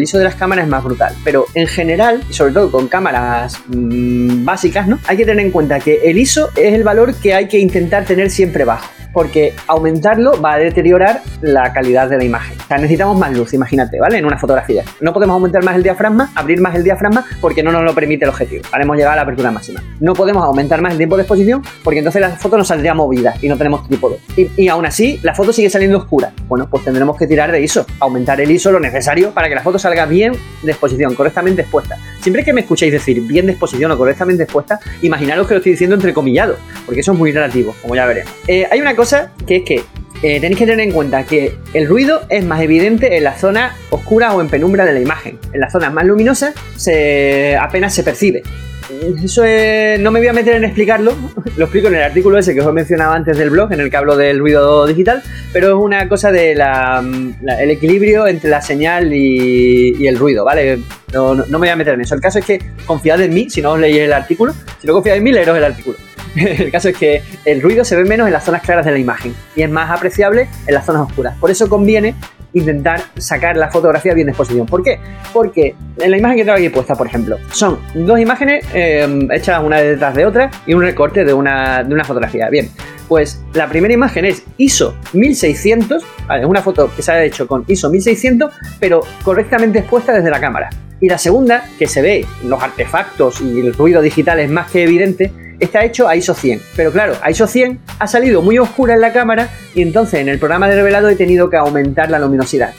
ISO de las cámaras es más brutal. Pero en general, y sobre todo con cámaras mm, básicas, ¿no? Hay que tener en cuenta que el ISO es el valor que hay que intentar tener siempre bajo porque aumentarlo va a deteriorar la calidad de la imagen. O sea, necesitamos más luz, imagínate, ¿vale? En una fotografía. No podemos aumentar más el diafragma, abrir más el diafragma, porque no nos lo permite el objetivo. Haremos llegar a la apertura máxima. No podemos aumentar más el tiempo de exposición, porque entonces la foto nos saldría movida y no tenemos trípode. Y, y aún así, la foto sigue saliendo oscura. Bueno, pues tendremos que tirar de ISO, aumentar el ISO lo necesario para que la foto salga bien de exposición, correctamente expuesta. Siempre que me escuchéis decir bien de exposición o correctamente expuesta, imaginaros que lo estoy diciendo entrecomillado, porque eso es muy relativo, como ya veremos. Eh, hay una cosa que es que eh, tenéis que tener en cuenta que el ruido es más evidente en la zona oscura o en penumbra de la imagen. En las zonas más luminosas se, apenas se percibe. Eso no me voy a meter en explicarlo, lo explico en el artículo ese que os he mencionado antes del blog, en el que hablo del ruido digital, pero es una cosa del el equilibrio entre la señal y, el ruido, ¿vale? No, no, me voy a meter en eso. El caso es que confiad en mí, si no os leéis el artículo, si no confiáis en mí, leeros el artículo. el caso es que el ruido se ve menos en las zonas claras de la imagen y es más apreciable en las zonas oscuras. Por eso conviene intentar sacar la fotografía bien de exposición. ¿Por qué? Porque en la imagen que tengo aquí puesta, por ejemplo, son dos imágenes em, hechas una detrás de otra y un recorte de una, de una fotografía. Bien, pues la primera imagen es ISO 1600, es una foto que se ha hecho con ISO 1600, pero correctamente expuesta desde la cámara. Y la segunda, que se ve los artefactos y el ruido digital es más que evidente, está hecho a ISO 100. Pero claro, a ISO 100 ha salido muy oscura en la cámara y entonces en el programa de revelado he tenido que aumentar la luminosidad.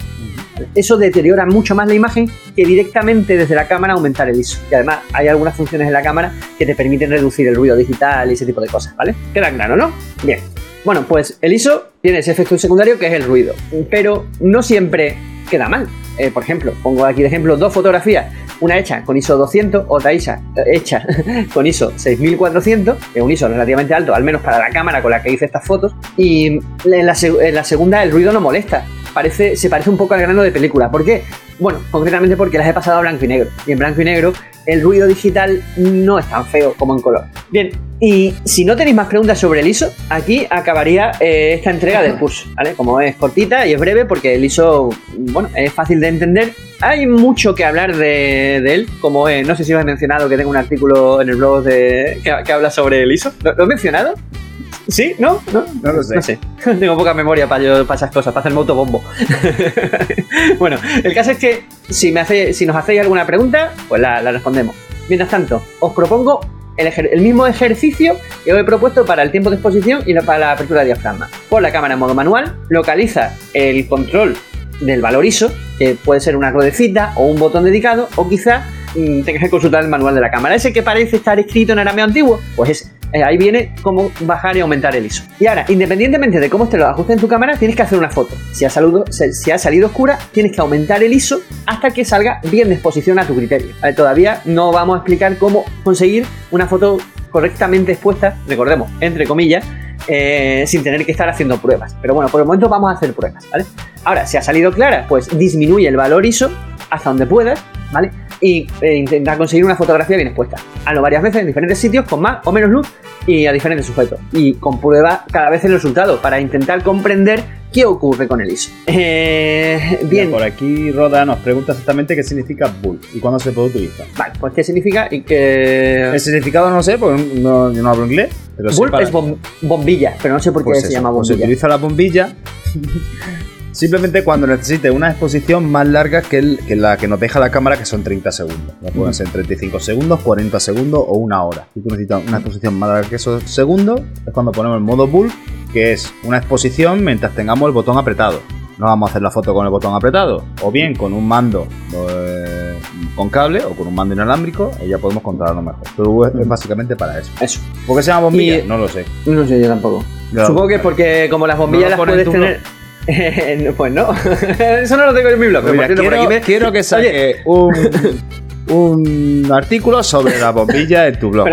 Eso deteriora mucho más la imagen que directamente desde la cámara aumentar el ISO. Y además hay algunas funciones en la cámara que te permiten reducir el ruido digital y ese tipo de cosas, ¿vale? Queda claro, ¿no? Bien. Bueno, pues el ISO tiene ese efecto secundario que es el ruido, pero no siempre queda mal. Eh, por ejemplo, pongo aquí de ejemplo dos fotografías, una hecha con ISO 200, otra hecha, hecha con ISO 6400, que es un ISO relativamente alto, al menos para la cámara con la que hice estas fotos, y en la, en la segunda el ruido no molesta, parece, se parece un poco al grano de película. ¿Por qué? Bueno, concretamente porque las he pasado a blanco y negro. Y en blanco y negro el ruido digital no es tan feo como en color. Bien, y si no tenéis más preguntas sobre el ISO, aquí acabaría eh, esta entrega del curso, ¿vale? Como es cortita y es breve porque el ISO, bueno, es fácil de entender. Hay mucho que hablar de, él, como no sé si os he mencionado que tengo un artículo en el blog de, que, habla sobre el ISO. ¿Lo, he mencionado? ¿Sí? ¿No? ¿No? No lo sé. No sé. Tengo poca memoria para, yo, para esas cosas, para hacerme autobombo. bueno, el caso es que si, me hace, si nos hacéis alguna pregunta, pues la, respondemos. Mientras tanto, os propongo el, mismo ejercicio que os he propuesto para el tiempo de exposición y para la apertura de diafragma. Pon la cámara en modo manual, localiza el control del valor ISO, que puede ser una ruedecita o un botón dedicado, o quizá mm, tengas que consultar el manual de la cámara. Ese que parece estar escrito en arameo antiguo, pues ese. Eh, ahí viene cómo bajar y aumentar el ISO. Y ahora, independientemente de cómo esté lo ajuste en tu cámara, tienes que hacer una foto. Si ha, si ha salido oscura, tienes que aumentar el ISO hasta que salga bien de exposición a tu criterio. todavía no vamos a explicar cómo conseguir una foto correctamente expuesta, recordemos, entre comillas, eh, sin tener que estar haciendo pruebas. Pero bueno, por el momento vamos a hacer pruebas, ¿vale? Ahora, si ha salido clara, pues disminuye el valor ISO hasta donde puedas, ¿vale? y eh, intentar conseguir una fotografía bien expuesta. Hazlo varias veces en diferentes sitios con más o menos luz y a diferentes sujetos. Y comprueba cada vez el resultado para intentar comprender qué ocurre con el ISO. Eh, bien. por aquí Roda nos pregunta exactamente qué significa bull y cuándo se puede utilizar. Vale, pues qué significa y qué... El significado no sé, porque no, yo no hablo inglés. Pero bull es bombilla, pero no sé por qué pues se llama pues bombilla. se utiliza la bombilla Simplemente cuando necesite una exposición más larga que, la que nos deja la cámara, que son 30 segundos. pueden ser 35 segundos, 40 segundos o una hora. Si tú necesitas una exposición más larga que esos segundos, es cuando ponemos el modo bull, que es una exposición mientras tengamos el botón apretado. No vamos a hacer la foto con el botón apretado, o bien con un mando eh, con cable o con un mando inalámbrico, y ya podemos controlarlo mejor. Pero es básicamente para eso. Eso. ¿Por qué se llama bombilla? No lo sé. No sé yo tampoco. Supongo que es porque como las bombillas las puedes tener... pues no, eso no lo tengo en mi blog. quiero, que saque un, un artículo sobre la bombilla en tu blog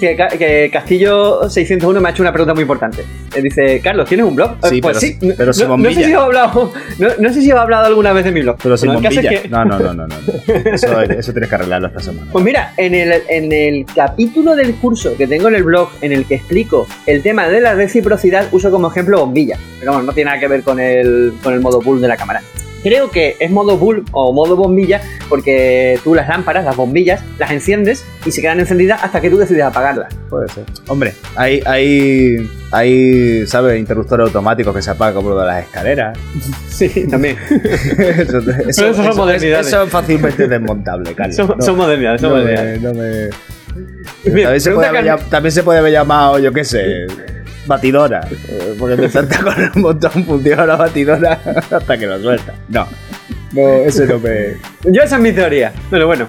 que, Castillo 601 me ha hecho una pregunta muy importante. dice, Carlos, ¿tienes un blog? Sí, pues sí. Pero no, bombilla. No sé si he hablado, no, sé si he hablado alguna vez de mi blog. Pero sin bombilla. No, no, no, no, no. Eso, eso, tienes que arreglarlo esta semana. Pues mira, en el, en el capítulo del curso que tengo en el blog en el que explico el tema de la reciprocidad, uso como ejemplo bombilla. Pero bueno, no tiene nada que ver con el, con el modo pull de la cámara. Creo que es modo bull o modo bombilla porque tú las lámparas, las bombillas, las enciendes y se quedan encendidas hasta que tú decides apagarlas. Puede ser. Hombre, hay, hay, hay ¿sabes? Interruptores automáticos que se apagan de las escaleras. Sí, también. eso, eso, son modernidades. Eso es fácilmente desmontable, Carlos. Son, modernidades, son modernidades. también, se puede también se puede haber llamado, yo qué sé batidora. Porque me salta con un montón, funciona la batidora hasta que lo suelta. No. No, eso no me. Yo esa es mi teoría. Pero bueno.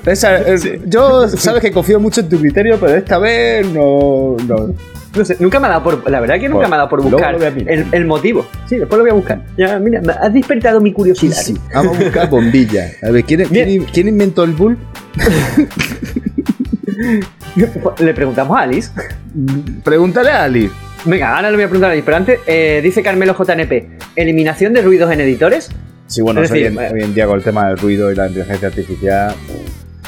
Yo sabes que confío mucho en tu criterio, pero esta vez no. No, no sé, nunca me ha dado por. La verdad que nunca me ha dado por buscar el, el, motivo. Sí, después lo voy a buscar. Ya, mira, has despertado mi curiosidad. Sí, Vamos a buscar bombilla. A ver, ¿quién, ¿quién, inventó el bull? Le preguntamos a Alice. Pregúntale a Alice. Venga, ahora le voy a preguntar a pero antes, eh, dice Carmelo JNP, ¿eliminación de ruidos en editores? Sí, bueno, hoy, en, día con el tema del ruido y la inteligencia artificial...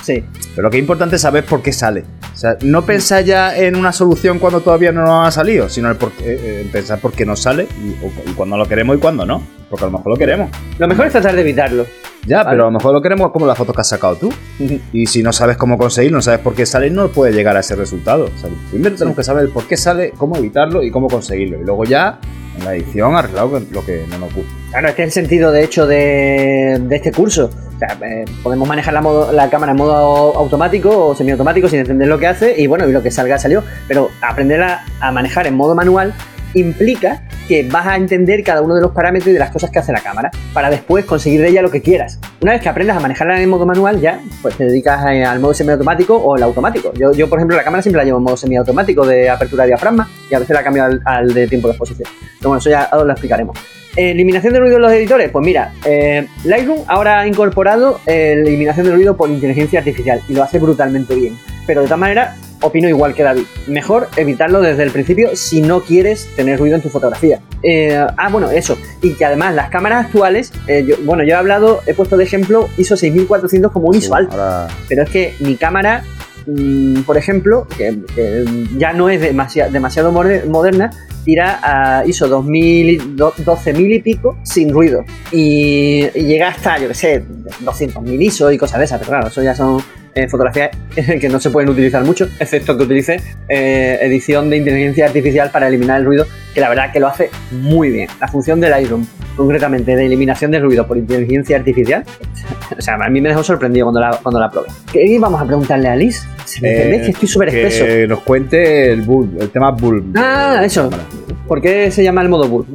Sí. Pero lo que es importante es saber por qué sale. O sea, no pensar ya en una solución cuando todavía no nos ha salido, sino en, eh, pensar por qué nos sale y, y cuando lo queremos y cuando no. Porque a lo mejor lo queremos. Lo mejor es tratar de evitarlo. Ya, pero a lo mejor lo queremos como la foto que has sacado tú. y si no sabes cómo conseguirlo, no sabes por qué sale, no puede llegar a ese resultado. primero tenemos que saber por qué sale, cómo evitarlo y cómo conseguirlo. Y luego ya, en la edición, arreglado lo que no nos gusta. Claro, este es el sentido, de hecho, de, este curso. O sea, eh, podemos manejar la, cámara en modo automático o semiautomático sin entender lo que hace y bueno, y lo que salga salió. Pero aprender a, a manejar en modo manual implica que vas a entender cada uno de los parámetros y de las cosas que hace la cámara para después conseguir de ella lo que quieras. Una vez que aprendas a manejarla en modo manual, ya pues te dedicas eh, al modo semiautomático o el automático. Yo, yo, por ejemplo, la cámara siempre la llevo en modo semiautomático de apertura de diafragma y a veces la cambio al, de tiempo de exposición. Pero bueno, eso ya lo explicaremos. Eliminación de ruido en los editores. Pues mira, eh, Lightroom ahora ha incorporado eliminación de ruido por inteligencia artificial y lo hace brutalmente bien. Pero de todas maneras, opino igual que David. Mejor evitarlo desde el principio si no quieres tener ruido en tu fotografía. Eh, ah, bueno, eso. Y que además las cámaras actuales, eh, bueno, yo he hablado, he puesto de ejemplo ISO 6400 como un ISO alto. Pero es que mi cámara, mm, por ejemplo, que, ya no es demasiado, demasiado moderna, tira a ISO 2000, 12.000 y pico sin ruido. Y, llega hasta, yo que sé, 200.000 ISO y cosas de esas. Pero claro, eso ya son eh, fotografías que no se pueden utilizar mucho, excepto que utilice eh, edición de inteligencia artificial para eliminar el ruido, que la verdad que lo hace muy bien. La función del Lightroom, concretamente de eliminación de ruido por inteligencia artificial, o sea, a mí me dejó sorprendido cuando la, cuando la probé. ¿Qué vamos a preguntarle a Liz? ¿Se me eh, que estoy súper espeso. Que nos cuente el, bull, el tema bull. Ah, eso. ¿Por qué se llama el modo bull?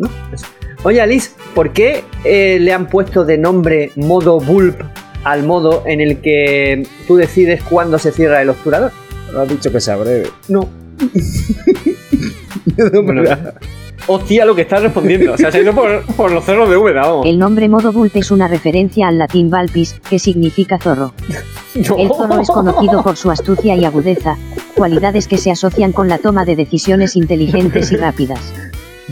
Oye, Alice, ¿por qué le han puesto de nombre modo bulb al modo en el que tú decides cuándo se cierra el obturador. No has dicho que sea breve. No. hostia lo que estás respondiendo. O sea, se ha ido por, los cerros de V, vamos. El nombre modo Bulp es una referencia al latín Valpis, que significa zorro. El zorro es conocido por su astucia y agudeza, cualidades que se asocian con la toma de decisiones inteligentes y rápidas.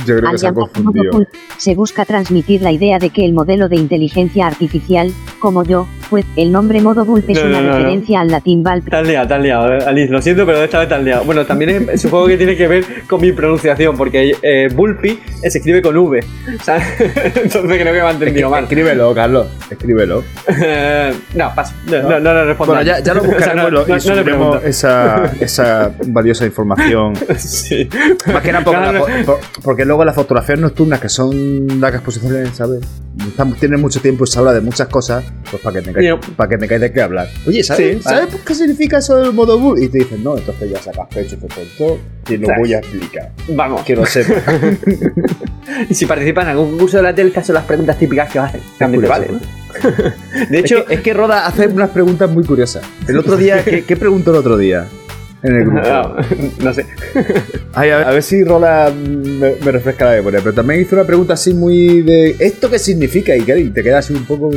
Yo creo que se ha confundido. Se busca transmitir la idea de que el modelo de inteligencia artificial, como yo, pues el nombre modo Bulp es una referencia al latín Valp. Tal liado, tal liado, eh, Alice, lo siento, pero esta vez tal liado. Bueno, también supongo que tiene que ver con mi pronunciación, porque eh, Bulpi se escribe con V. Entonces creo que me ha entendido mal. Escríbelo, Carlos, escríbelo. no, paso. No, no, no, respondo. Bueno, ya, ya lo buscaremos no, y esa, esa valiosa información. sí. Más que nada porque, porque luego las fotografías nocturnas, que son las exposiciones, ¿sabes? Tienen mucho tiempo y se habla de muchas cosas, pues para que me para que me de qué hablar. Oye, ¿sabes, ¿sabes qué significa eso del modo bull? Y te dicen, no, entonces ya sacas pecho, te todo y lo voy a explicar. Vamos. Que lo sepa. y si participan en algún curso de la tele, son las preguntas típicas que hacen. También te vale. De hecho, es que, Roda hace unas preguntas muy curiosas. El otro día, ¿qué, qué preguntó el otro día? En el grupo. No, sé. a, ver, si Rola me, refresca la memoria. Pero también hizo una pregunta así muy de ¿esto qué significa? Y, te queda así un poco.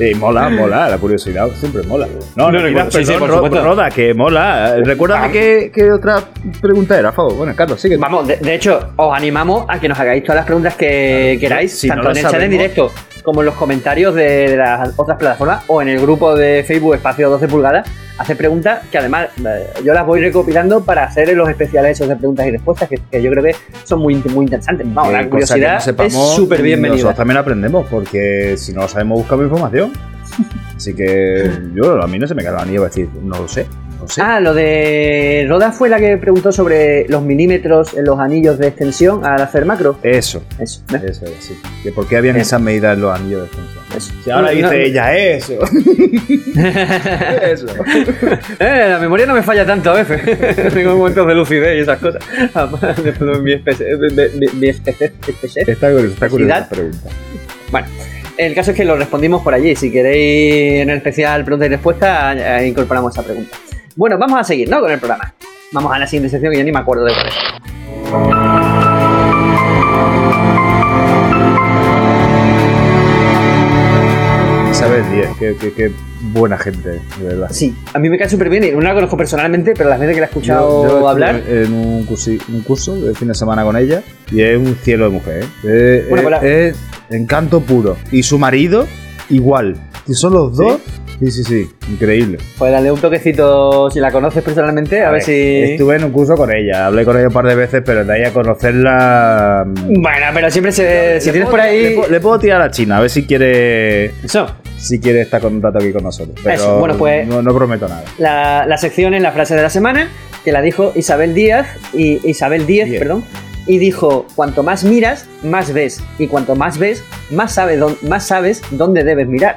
Eh, mola, mola, la curiosidad siempre mola. No, no, no, perdón, Roda, que mola. Recuérdame qué, qué, otra pregunta era, Fabo. Bueno, Carlos, sigue. Vamos, de, hecho, os animamos a que nos hagáis todas las preguntas que queráis, tanto en el chat en directo como en los comentarios de, las otras plataformas o en el grupo de Facebook Espacio 12 pulgadas hace preguntas que además eh, yo las voy recopilando para hacer los especiales esos de preguntas y respuestas que, yo creo que son muy, muy interesantes. Vamos, la curiosidad es súper bienvenida. Nosotros también aprendemos porque si no lo sabemos buscamos información. Así que yo a mí no se me cae la anillo decir, no lo sé. Ah, lo de Roda fue la que preguntó sobre los milímetros en los anillos de extensión al hacer macro. Eso. Eso. Eso, sí. Que por qué habían esas medidas en los anillos de extensión. Eso. Si ahora dice ella eso. eso. eh, la memoria no me falla tanto a veces. Tengo momentos de lucidez y esas cosas. Mi especialidad. Está curiosa esta pregunta. Bueno. El caso es que lo respondimos por allí. Si queréis en el especial pregunta y respuesta, eh, incorporamos esa pregunta. Bueno, vamos a seguir, ¿no? Con el programa. Vamos a la siguiente sección que ya ni me acuerdo de cuál es. Isabel Díez, qué, buena gente, de verdad. Sí, a mí me cae súper bien y no la conozco personalmente, pero las veces que la he escuchado hablar. En un curso, un curso de fin de semana con ella y es un cielo de mujer. ¿eh? Es, bueno, encanto puro. Y su marido, igual. Y son los dos. Sí, sí, sí, increíble. Pues dale un toquecito si la conoces personalmente, a, ver, si. Estuve en un curso con ella, hablé con ella un par de veces, pero de ahí a conocerla. Mm, bueno, pero siempre se. Si tienes por ahí. Le, puedo tirar a China, a ver si quiere. Eso. Si quiere estar con un rato aquí con nosotros. Pero Bueno, pues. No, prometo nada. La, la, sección es la frase de la semana, que la dijo Isabel Díaz, y Isabel Díez, perdón y dijo, cuanto más miras, más ves, y cuanto más ves, más, más sabes dónde debes mirar.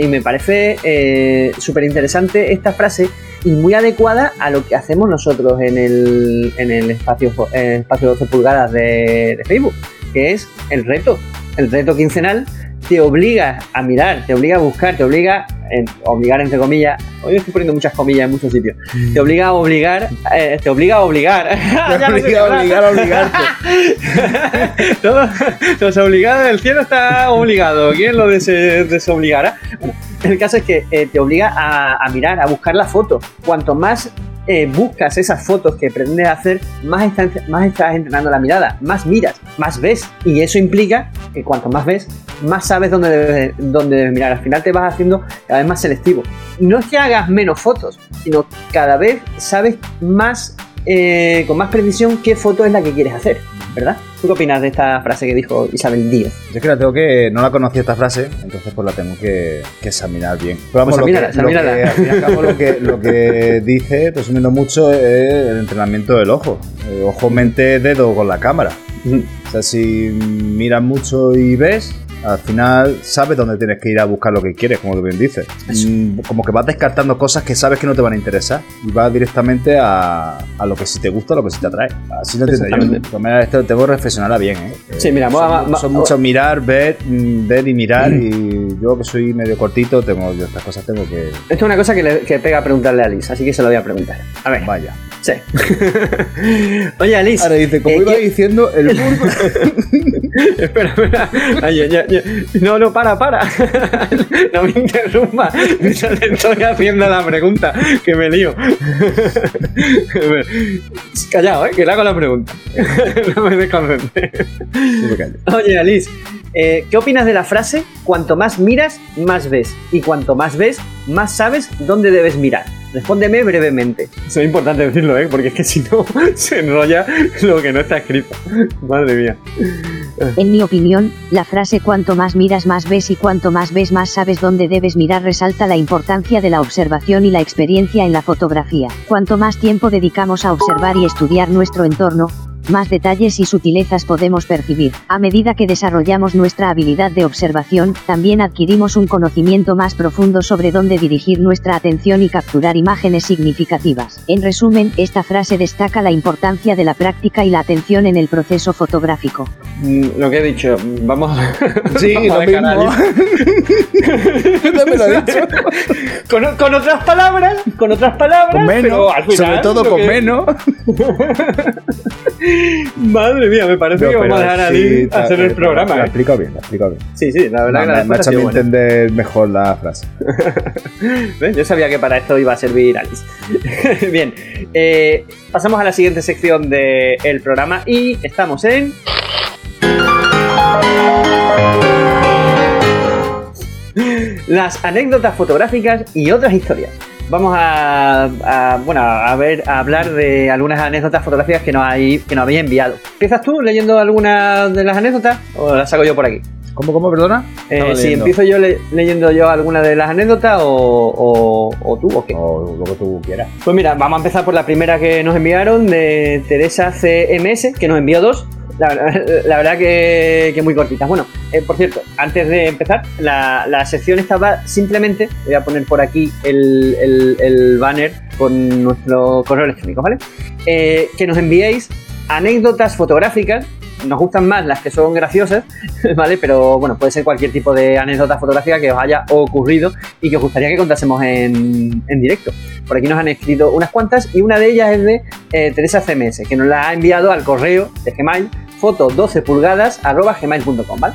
Y me parece eh, súper interesante esta frase y muy adecuada a lo que hacemos nosotros en el, en el espacio, espacio 12 pulgadas de, de Facebook, que es el reto, el reto quincenal te obliga a mirar, te obliga a buscar, te obliga, en, obligar entre comillas, hoy estoy poniendo muchas comillas en muchos sitios, te obliga a obligar, eh, te obliga a obligar. Te obliga a obligar a obligarte. Todo, los obligados del cielo está obligado. ¿Quién lo des desobligará? Bueno, el caso es que eh, te obliga a, a mirar, a buscar la foto. Cuanto más eh, buscas esas fotos que pretendes hacer, más, más estás entrenando la mirada, más miras, más ves. Y eso implica que cuanto más ves, más sabes dónde debes, dónde debes mirar. Al final te vas haciendo cada vez más selectivo. No es que hagas menos fotos, sino cada vez sabes más, eh, con más precisión qué foto es la que quieres hacer. ¿verdad? ¿Tú qué opinas de esta frase que dijo Isabel Díaz? Yo es que la tengo que. No la conocía esta frase, entonces pues la tengo que, que examinar bien. Pero vamos, pues lo, que, lo, que, lo, que, dice, resumiendo mucho, es el entrenamiento del ojo. Ojo, mente, dedo con la cámara. O sea, si miras mucho y ves, al final sabes dónde tienes que ir a buscar lo que quieres, como tú bien dices. Mm, como que vas descartando cosas que sabes que no te van a interesar y vas directamente a, a lo que sí te gusta, a lo que sí te atrae. Así lo entiendo yo. Pues esto tengo que reflexionarla bien. ¿eh? Sí, mira, son, son mucho mirar, ver, mm, ver y mirar. Y yo que soy medio cortito, tengo yo estas cosas tengo que. Esto es una cosa que, le, que pega a preguntarle a Alice, así que se lo voy a preguntar. A ver. Vaya. Sí. Oye, Alice. Ahora dice, como eh, iba diciendo, el espera, espera. Ay, ya, ya. No, no, para, para. no me interrumpa. Estoy haciendo la pregunta, que me lío. Callado, ¿eh? Que le hago la pregunta. no me desconcentre. Oye, Alice, eh, ¿qué opinas de la frase? Cuanto más miras, más ves. Y cuanto más ves, más sabes dónde debes mirar. Respóndeme brevemente. Eso es importante decirlo, ¿eh? Porque es que si no, se enrolla lo que no está escrito. Madre mía. En mi opinión, la frase cuanto más miras más ves y cuanto más ves más sabes dónde debes mirar resalta la importancia de la observación y la experiencia en la fotografía. Cuanto más tiempo dedicamos a observar y estudiar nuestro entorno, más detalles y sutilezas podemos percibir. A medida que desarrollamos nuestra habilidad de observación, también adquirimos un conocimiento más profundo sobre dónde dirigir nuestra atención y capturar imágenes significativas. En resumen, esta frase destaca la importancia de la práctica y la atención en el proceso fotográfico. Mm, lo que he dicho, vamos a... Sí, lo mismo. lo he dicho. Con, otras palabras, con otras palabras, con menos, sobre todo con menos. Madre mía, me parece que vamos a dejar a sí, hacer el programa. Lo, ¿eh? explico bien, lo explico bien. Sí, sí, la verdad que me, ha hecho a entender mejor la frase. Yo sabía que para esto iba a servir Alice. bien, eh, pasamos a la siguiente sección del programa y estamos en. Las anécdotas fotográficas y otras historias vamos a, bueno, a ver, a hablar de algunas anécdotas fotográficas que nos, hay, que nos habéis enviado. ¿Empiezas tú leyendo alguna de las anécdotas o las hago yo por aquí? ¿Cómo, cómo, perdona? Eh, si empiezo yo leyendo yo alguna de las anécdotas o, o, tú o qué. O lo que tú quieras. Pues mira, vamos a empezar por la primera que nos enviaron de Teresa CMS, que nos envió dos. La, verdad que, muy cortitas. Bueno, eh, por cierto, antes de empezar, la, sección estaba simplemente, voy a poner por aquí el, banner con nuestro correo electrónico, ¿vale? Eh, que nos enviéis anécdotas fotográficas nos gustan más las que son graciosas, ¿vale? Pero bueno, puede ser cualquier tipo de anécdota fotográfica que os haya ocurrido y que os gustaría que contásemos en, directo. Por aquí nos han escrito unas cuantas y una de ellas es de eh, Teresa CMS, que nos la ha enviado al correo de Gmail, foto 12 pulgadas arroba gmail.com, ¿vale?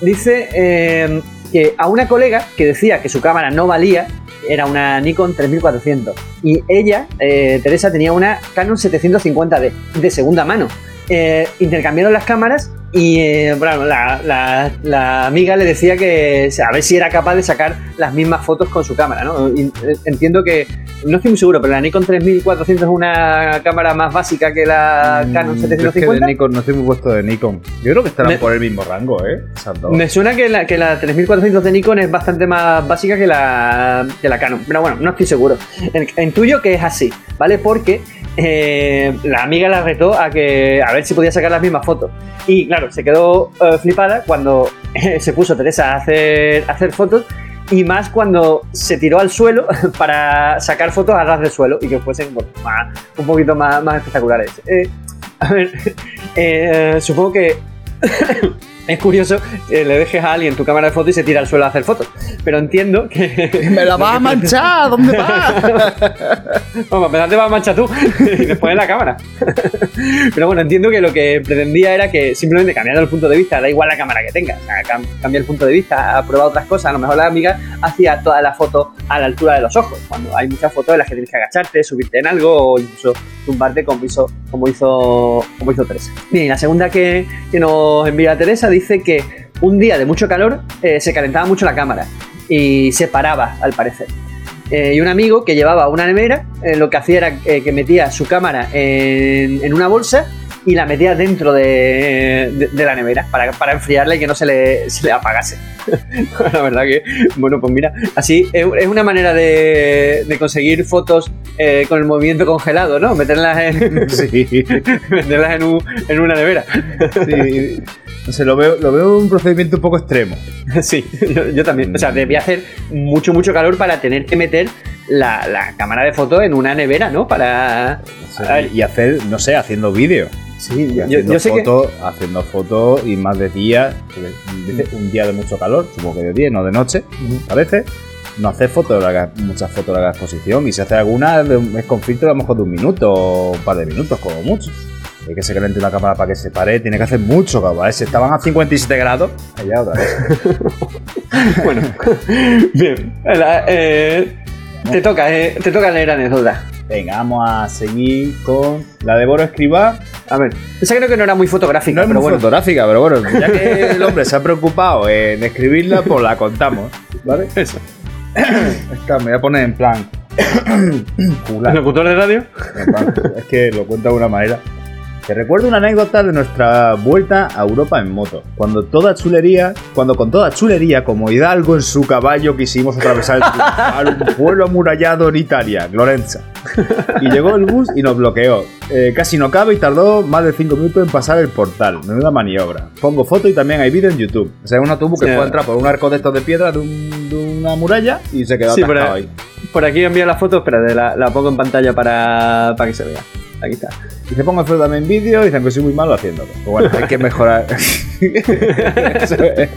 Dice eh, que a una colega que decía que su cámara no valía, era una Nikon 3400 y ella, eh, Teresa, tenía una Canon 750D de segunda mano eh, intercambiaron las cámaras y eh, bueno, la, amiga le decía que a ver si era capaz de sacar las mismas fotos con su cámara, ¿no? Eh, entiendo que, no estoy muy seguro, pero la Nikon 3400 es una cámara más básica que la mm, Canon 750. Nikon, no estoy muy puesto de Nikon. Yo creo que estarán por el mismo rango, ¿eh? Me suena que la, que la 3400 de Nikon es bastante más básica que la, que la Canon, pero bueno, no estoy seguro. Intuyo que es así, ¿vale? Porque eh, la amiga la retó a que a ver si podía sacar las mismas fotos. Y claro, se quedó eh, flipada cuando se puso Teresa a hacer, hacer fotos y más cuando se tiró al suelo para sacar fotos a ras del suelo y que fuesen un poquito más, más espectaculares. Eh, a ver, eh, supongo que es curioso que le dejes a alguien tu cámara de foto y se tira al suelo a hacer fotos. Pero entiendo que. ¡Me la vas a manchar! ¿Dónde vas? Vamos, a te vas a manchar tú y después en la cámara. Pero bueno, entiendo que lo que pretendía era que simplemente cambiando el punto de vista, da igual la cámara que tengas, o sea, cambia el punto de vista, ha probado otras cosas. A lo mejor la amiga hacía toda la foto a la altura de los ojos. Cuando hay muchas fotos en las que tienes que agacharte, subirte en algo o incluso tumbarte como hizo, como hizo, como hizo Teresa. Bien, la segunda que, que nos envía Teresa dice que un día de mucho calor eh, se calentaba mucho la cámara y se paraba, al parecer. Eh, y un amigo que llevaba una nevera, eh, lo que hacía era que metía su cámara en, una bolsa y la metía dentro de, la nevera para, para, enfriarla y que no se le, se le apagase. la verdad que, bueno, pues mira, así es, una manera de, conseguir fotos con el movimiento congelado, ¿no? Meterlas en, sí. meterlas en, en una nevera. Sí lo veo, lo veo un procedimiento un poco extremo. Sí, yo, también. O sea, debía hacer mucho, mucho calor para tener que meter la, cámara de foto en una nevera, ¿no? Para. y hacer, no sé, haciendo vídeo. Sí, yo, sé que... haciendo fotos y más de día, un día de mucho calor, supongo que de día, no de noche, a veces. No hacer fotos, muchas fotos de la exposición y si hace alguna es con filtro a lo mejor de un minuto o un par de minutos, como mucho. Hay que se caliente la cámara para que se pare, tiene que hacer mucho calor. Si estaban a 57 grados, allá otra vez. bueno, bien. Eh, te, toca, eh, te toca leer anécdota. Venga, vamos a seguir con la de Boro Escribá. A ver, esa creo que no era muy fotográfica. No es muy fotográfica, pero bueno, ya que el hombre se ha preocupado en escribirla, pues la contamos. ¿Vale? Eso. Esta me voy a poner en plan. ¿Locutor de radio? Es que lo cuento de una manera. Te recuerdo una anécdota de nuestra vuelta a Europa en moto. Cuando toda chulería, cuando con toda chulería, como Hidalgo en su caballo, quisimos atravesar el un pueblo amurallado en Italia, Florencia. Y llegó el bus y nos bloqueó. Eh, casi no cabe y tardó más de 5 minutos en pasar el portal. Menuda maniobra. Pongo foto y también hay vídeo en YouTube. O sea, un autobús que fue a entrar por un arco de estos de piedra de, una muralla y se quedó atascado ahí. Por aquí envía la foto, espérate, la, la pongo en pantalla para, para que se vea. Aquí está. Y se pongo a también vídeo y dicen que soy muy malo haciéndolo. Pues bueno, hay que mejorar.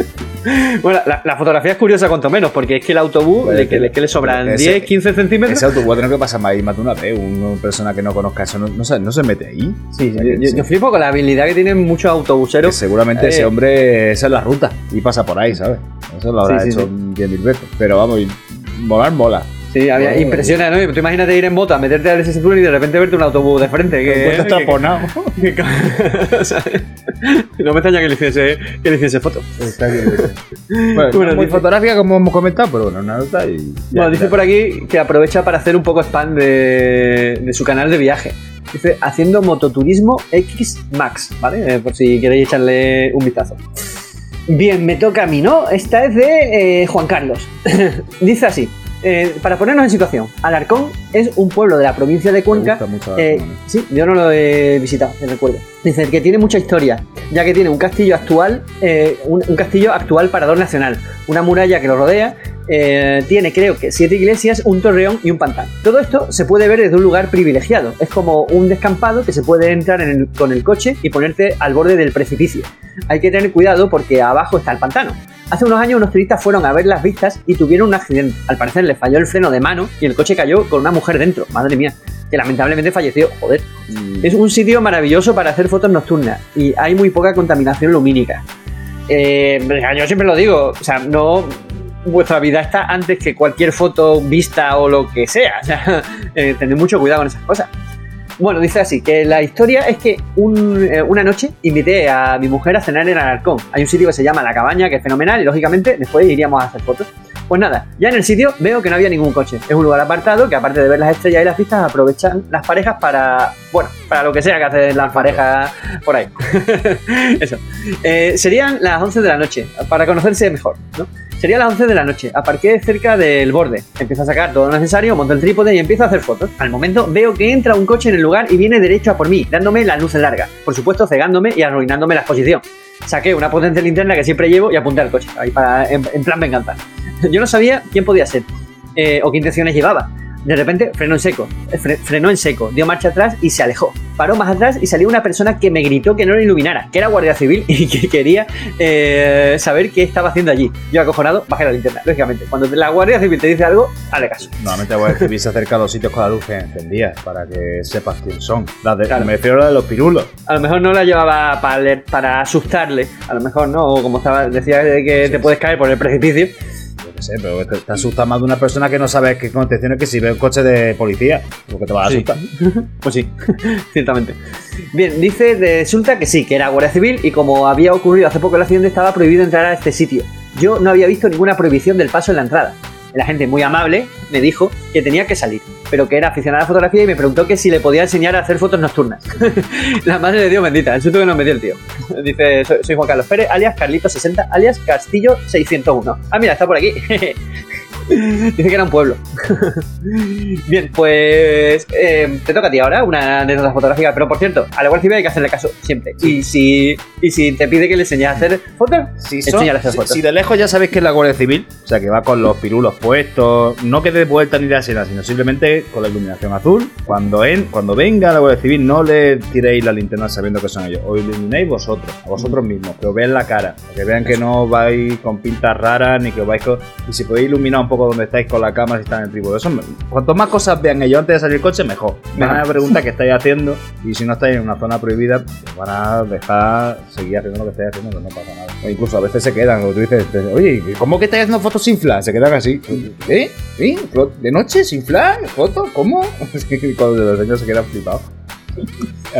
bueno, la, fotografía es curiosa cuanto menos, porque es que el autobús le, que, le, sobran 10, 15 centímetros. Ese autobús tiene que pasar más, de una vez. Una persona que no conozca eso no, no, se, no se mete ahí. Sí, yo, flipo con la habilidad que tienen muchos autobuseros. seguramente ese eh, hombre esa es la ruta y pasa por ahí, ¿sabes? Eso lo habrá hecho 10.000 veces. Pero vamos, volar mola. Sí, había, impresiona, ¿no? Tú imagínate ir en moto a meterte al ese túnel y de repente verte un autobús de frente. Que, está taponado. no me extraña que le hiciese, que le hiciese foto. Está bien. Bueno, muy fotográfica como hemos comentado, pero bueno, una nota y. Bueno, dice por aquí que aprovecha para hacer un poco spam de, de su canal de viaje. Dice, haciendo mototurismo X Max, ¿vale? Eh, por si queréis echarle un vistazo. Bien, me toca a mí, ¿no? Esta es de eh, Juan Carlos. Dice así. Eh, para ponernos en situación, Alarcón es un pueblo de la provincia de Cuenca. Eh, sí, yo no lo he visitado, me recuerdo. Dice que tiene mucha historia, ya que tiene un castillo actual, eh, un, castillo actual parador nacional, una muralla que lo rodea, tiene creo que siete iglesias, un torreón y un pantano. Todo esto se puede ver desde un lugar privilegiado. Es como un descampado que se puede entrar con el coche y ponerte al borde del precipicio. Hay que tener cuidado porque abajo está el pantano. Hace unos años unos turistas fueron a ver las vistas y tuvieron un accidente. Al parecer le falló el freno de mano y el coche cayó con una mujer dentro. Madre mía, que lamentablemente falleció. Joder. Mm. Es un sitio maravilloso para hacer fotos nocturnas y hay muy poca contaminación lumínica. Eh, yo siempre lo digo, o sea, no vuestra vida está antes que cualquier foto vista o lo que sea. O sea, eh, tened mucho cuidado con esas cosas. Bueno, dice así, que la historia es que eh, una noche invité a mi mujer a cenar en Alarcón. Hay un sitio que se llama La Cabaña, que es fenomenal, y lógicamente después iríamos a hacer fotos. Pues nada, ya en el sitio veo que no había ningún coche. Es un lugar apartado que aparte de ver las estrellas y las pistas, aprovechan las parejas para, bueno, para lo que sea que hacen las parejas por ahí. Eso. Eh, serían las 11 de la noche, para conocerse mejor, ¿no? Sería las 11 de la noche. Aparqué cerca del borde. Empiezo a sacar todo lo necesario, monto el trípode y empiezo a hacer fotos. Al momento veo que entra un coche en el lugar y viene derecho a por mí, dándome las luces largas. Por supuesto, cegándome y arruinándome la exposición. Saqué una potente linterna que siempre llevo y apunté al coche, ahí para, en, plan venganza. Yo no sabía quién podía ser eh, o qué intenciones llevaba. De repente frenó en seco, eh, frenó en seco, dio marcha atrás y se alejó. Paró más atrás y salió una persona que me gritó que no lo iluminara, que era guardia civil y que quería eh, saber qué estaba haciendo allí. Yo acojonado, bajé la linterna, lógicamente. Cuando la guardia civil te dice algo, hazle caso. Normalmente la guardia civil se acerca a los sitios con la luz encendida para que sepas quién son. Me refiero a la de los pirulos. A lo mejor no la llevaba para, para asustarle, a lo mejor no, como estaba, decía que te puedes caer por el precipicio sé, pero te, asusta más de una persona que no sabe qué contención que si ve un coche de policía, porque te va a asustar. pues sí, ciertamente. Bien, dice, resulta que sí, que era Guardia Civil y como había ocurrido hace poco el accidente estaba prohibido entrar a este sitio. Yo no había visto ninguna prohibición del paso en la entrada. La gente muy amable me dijo que tenía que salir, pero que era aficionada a la fotografía y me preguntó que si le podía enseñar a hacer fotos nocturnas. la madre de Dios bendita, el susto que nos metió el tío. Dice, soy, Juan Carlos Pérez, alias Carlito60, alias Castillo 601. Ah, mira, está por aquí. Dice que era un pueblo. Bien, pues eh, te toca a ti ahora una anécdota fotográfica, pero por cierto, a la Guardia Civil hay que hacerle caso siempre. Y si, y si te pide que le enseñes a hacer fotos, si, a hacer fotos. Si, de lejos ya sabéis que es la Guardia Civil, o sea que va con los pirulos puestos, no que de vuelta ni de escena, sino simplemente con la iluminación azul. Cuando, en, cuando venga la Guardia Civil, no le tiréis la linterna sabiendo que son ellos, o iluminéis vosotros, a vosotros mismos, que os vean la cara, que vean que no vais con pintas raras ni que os vais con. Y si podéis iluminar un poco donde estáis con la cámara si están en el trípode. Eso, cuanto más cosas vean ellos antes de salir el coche, mejor. Me van a preguntar qué estáis haciendo y si no estáis en una zona prohibida, pues van a dejar seguir haciendo lo que estáis haciendo, no pasa nada. O incluso a veces se quedan, o tú dices, oye, ¿cómo que estáis haciendo fotos sin flash? Se quedan así. ¿Eh? ¿Eh? ¿De noche sin flash? ¿Foto? ¿Cómo? Es que cuando los niños se quedan flipados.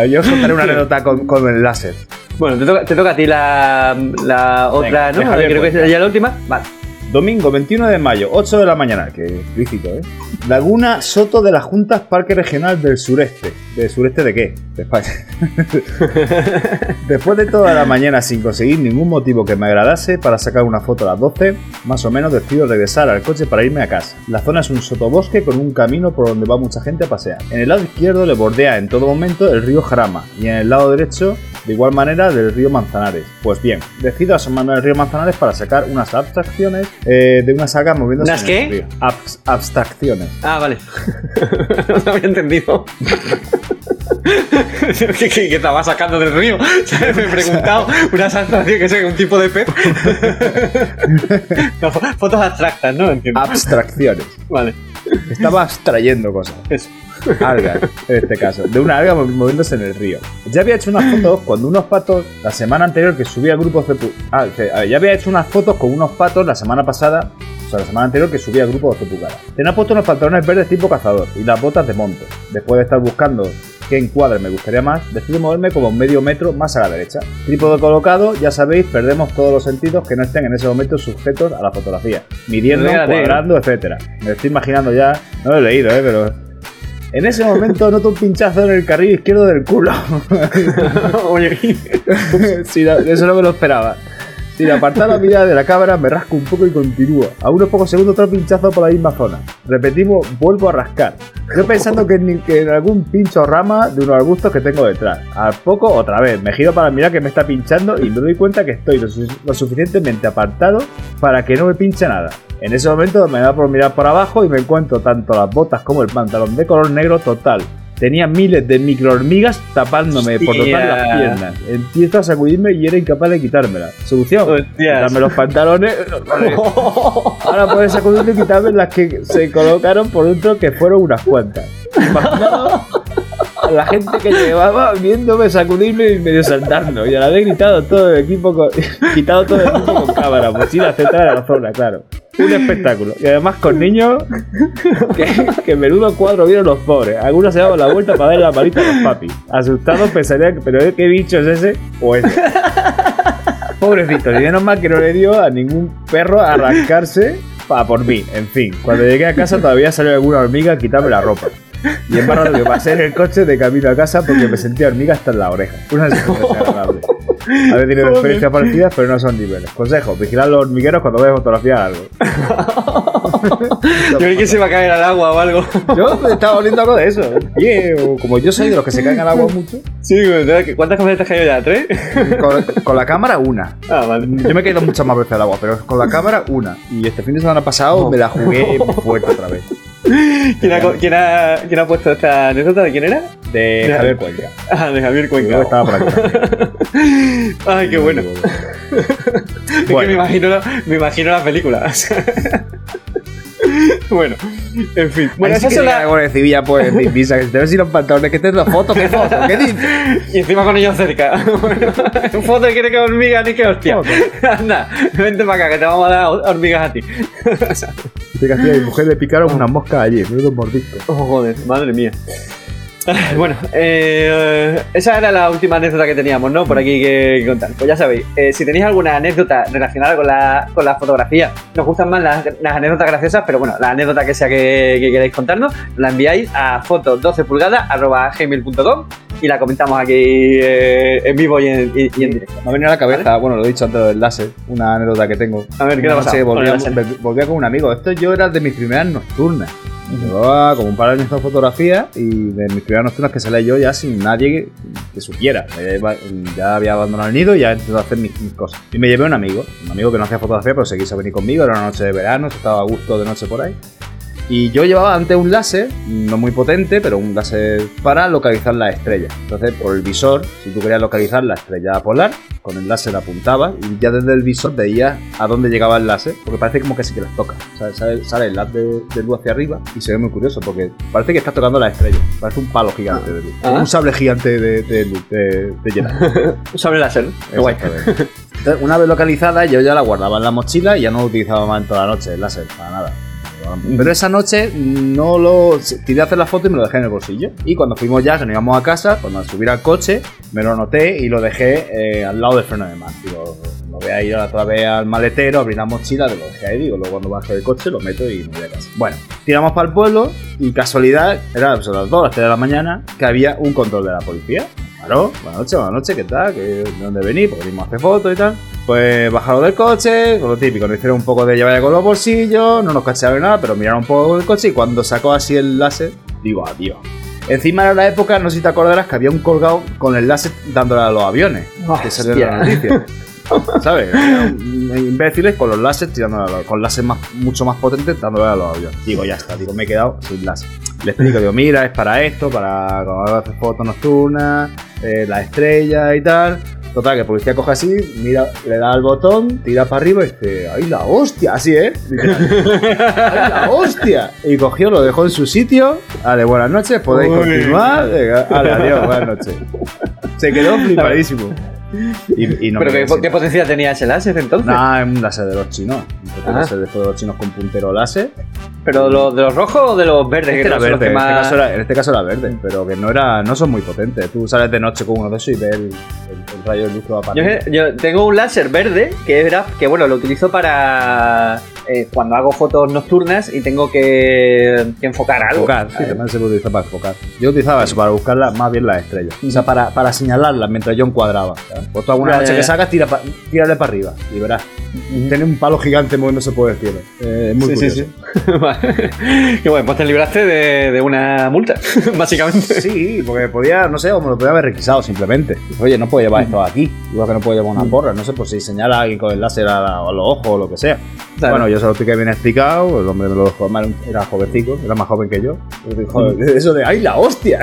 Yo os contaré una anécdota con, con el láser. Bueno, te toca, te toca a ti la, la otra, ¿no? Creo que es ya la última. Vale. Domingo 21 de mayo, 8 de la mañana, que explícito, ¿eh? Laguna Soto de las Juntas Parque Regional del Sureste. ¿Del sureste de qué? De España. Después de toda la mañana sin conseguir ningún motivo que me agradase para sacar una foto a las 12, más o menos decido regresar al coche para irme a casa. La zona es un sotobosque con un camino por donde va mucha gente a pasear. En el lado izquierdo le bordea en todo momento el río Jarama y en el lado derecho de igual manera del río Manzanares. Pues bien, decido asomarme al río Manzanares para sacar unas abstracciones eh, de una saga moviéndose ¿Unas qué? abstracciones. Ah, vale. no lo había entendido. ¿Qué, estaba sacando del río? me he preguntado una abstracción que es un tipo de pez. fotos abstractas, ¿no? Abstracciones. Vale. Estaba abstrayendo cosas. Eso alga, en este caso, de una alga moviéndose en el río. Ya había hecho unas fotos cuando unos patos, la semana anterior que subía grupos de... Ah, ya había hecho unas fotos con unos patos la semana pasada, o sea, la semana anterior que subía grupos de pucada. Tenía puesto unos pantalones verdes tipo cazador y las botas de monto. Después de estar buscando qué encuadre me gustaría más, decido moverme como medio metro más a la derecha. Trípode colocado, ya sabéis, perdemos todos los sentidos que no estén en ese momento sujetos a la fotografía. Midiendo, cuadrando, etcétera. Me estoy imaginando ya, no lo he leído, ¿eh? pero en ese momento noto un pinchazo en el carril izquierdo del culo. Oye, sí, eso no me lo esperaba. Sin apartar la mirada de la cámara, me rasco un poco y continúo. A unos pocos segundos, otro pinchazo por la misma zona. Repetimos, vuelvo a rascar. Yo pensando que en, algún pincho rama de unos arbustos que tengo detrás. Al poco, otra vez, me giro para mirar que me está pinchando y me doy cuenta que estoy lo suficientemente apartado para que no me pinche nada. En ese momento me da por mirar por abajo y me encuentro tanto las botas como el pantalón de color negro total. Tenía miles de micro hormigas tapándome por total las piernas. Empiezo a sacudirme y era incapaz de quitármela. Solución: quitarme los pantalones. Ahora puedes sacudirme y quitarme las que se colocaron por dentro, que fueron unas cuantas la gente que llevaba viéndome sacudirme y medio saltando. Y a la vez gritado todo el equipo con, quitado todo el equipo con cámara, mochila, etcétera, de la zona, claro. Un espectáculo. Y además con niños que, que menudo cuadro vieron los pobres. Algunos se daban la vuelta para darle la palita a los papis. Asustados pensarían, pero ¿qué bicho es ese o ese? Pobrecito, y menos mal que no le dio a ningún perro arrancarse para por mí. En fin, cuando llegué a casa todavía salió alguna hormiga a quitarme la ropa. Y raro que pasé en el coche de camino a casa porque me sentía hormiga hasta en la oreja. Una sensación agradable. Tenido experiencias parecidas, pero no son niveles. Consejo, vigilar los hormigueros cuando veas fotografía algo. yo creí que se iba a caer al agua o algo. Yo estaba oliendo algo de eso. ¿eh? como yo soy de los que se caen al agua mucho. Sí, ¿cuántas veces te has caído ya? ¿Tres? Con, la cámara, una. Ah, vale. Yo me he caído muchas más veces al agua, pero con la cámara, una. Y este fin de semana pasado me la jugué fuerte otra vez. ¿Quién ha, ¿quién, ha, ¿Quién ha puesto esta anécdota? ¿De quién era? De, Javier Cuenca. Ah, de Javier Cuenca. estaba por aquí. Ay, qué bueno. es que me imagino, la, me imagino la película. bueno, en fin. Bueno, esa es la. Guardia pues, visa, que te ves sin los pantalones, que te la foto, ¿qué foto? ¿Qué dices? y encima con ellos cerca. bueno, foto quiere que hormiga ni que hostia. Anda, vente para acá, que te vamos a dar hormigas a ti. Te que mi mujer le picaron una mosca allí, menudo mordisco. Oh, joder, madre mía. Bueno, eh, esa era la última anécdota que teníamos, ¿no? Por aquí que, contar. Pues ya sabéis, eh, si tenéis alguna anécdota relacionada con la, con la fotografía, nos gustan más las, anécdotas graciosas, pero bueno, la anécdota que sea que, queráis contarnos, la enviáis a fotos12 pulgadas.gmail.com y la comentamos aquí eh, en vivo y en, directo. Me ha venido a la cabeza, bueno, lo he dicho antes del láser, una anécdota que tengo. A ver, ¿qué le pasa? volvía, con un amigo. Esto yo era de mis primeras nocturnas. Llevaba como un par de años de fotografía y de mis primeras nocturnas que salía yo ya sin nadie que, supiera. Ya había abandonado el nido y ya empezado a hacer mis, cosas. Y me llevé un amigo, un amigo que no hacía fotografía, pero se quiso venir conmigo. Era una noche de verano, estaba a gusto de noche por ahí. Y yo llevaba antes un láser, no muy potente, pero un láser para localizar las estrellas. Entonces, por el visor, si tú querías localizar la estrella polar, con el láser apuntabas y ya desde el visor veías a dónde llegaba el láser, porque parece como que sí que las toca. sale, sale, el láser de, luz hacia arriba y se ve muy curioso, porque parece que estás tocando la estrella. Parece un palo gigante de luz. Ah. Un sable gigante de, de luz, de, un sable láser, guay. Entonces, una vez localizada, yo ya la guardaba en la mochila y ya no lo utilizaba más en toda la noche el láser, para nada. Pero esa noche no lo. Tiré a hacer la foto y me lo dejé en el bolsillo. Y cuando fuimos ya, que nos íbamos a casa, cuando subir al coche, me lo anoté y lo dejé eh, al lado del freno de mano. Digo, voy a ir otra vez al maletero, abrir la mochila, lo dejé ahí. Digo, luego cuando bajo del coche lo meto y me voy a casa. Bueno, tiramos para el pueblo y casualidad, era pues, a las 2, las 3 de la mañana, que había un control de la policía. Claro, buenas noches, buenas noches, ¿qué tal? ¿De dónde venís? Porque venimos a hacer fotos y tal. Pues bajaron del coche, con lo típico, nos hicieron un poco de llevar con los bolsillos, no nos cacharon nada, pero miraron un poco del coche y cuando sacó así el láser, digo, adiós. Encima era la época, no sé si te acordarás, que había un colgado con el láser dándole a los aviones. que salió la noticia. ¿Sabes? imbéciles con los láser tirándole con láser más, mucho más potentes dándole a los aviones. Digo, ya está, digo, me he quedado sin láser. Le explico, digo, mira, es para esto, para cuando hacer fotos nocturnas, eh, la estrella y tal. Total, que el policía coge así, mira, le da al botón, tira para arriba y dice, ¡ay la hostia! Así, ¿eh? ¡ay la hostia! Y cogió, lo dejó en su sitio. Vale, buenas noches, podéis continuar. Vale, adiós, buenas noches. Se quedó flipadísimo. Y, ¿Pero qué, potencia tenía ese láser entonces? No, es un láser de los chinos. Un ah. láser de los chinos con puntero láser. ¿Pero de los rojos o de los verdes? Este era verde, en, este caso era, en, este caso era, verde, pero que no era no son muy potentes. Tú sales de noche con uno de esos y ves el, rayo de luz que va para yo, yo, tengo un láser verde que era que bueno, lo utilizo para eh, cuando hago fotos nocturnas y tengo que, enfocar algo. Enfocar, sí, también se puede utilizar para enfocar. Yo utilizaba eso, para buscar más bien las estrellas. O sea, para, para señalarlas mientras yo encuadraba. Pues tú alguna noche que sacas, tira tírale para arriba y verás. Tiene un palo gigante moviéndose por el cielo. Eh, muy sí, Sí, sí. Qué bueno, pues te libraste de, de una multa, básicamente. Sí, porque podía, no sé, o me lo podía haber requisado simplemente. Oye, no puedo llevar esto aquí. Igual que no puedo llevar una porra. No sé, pues si señala a alguien con el láser a, los ojos o lo que sea. Bueno, yo se lo expliqué bien explicado. El hombre me lo dejó mal, era jovencico, era más joven que yo. eso de ¡ay, la hostia!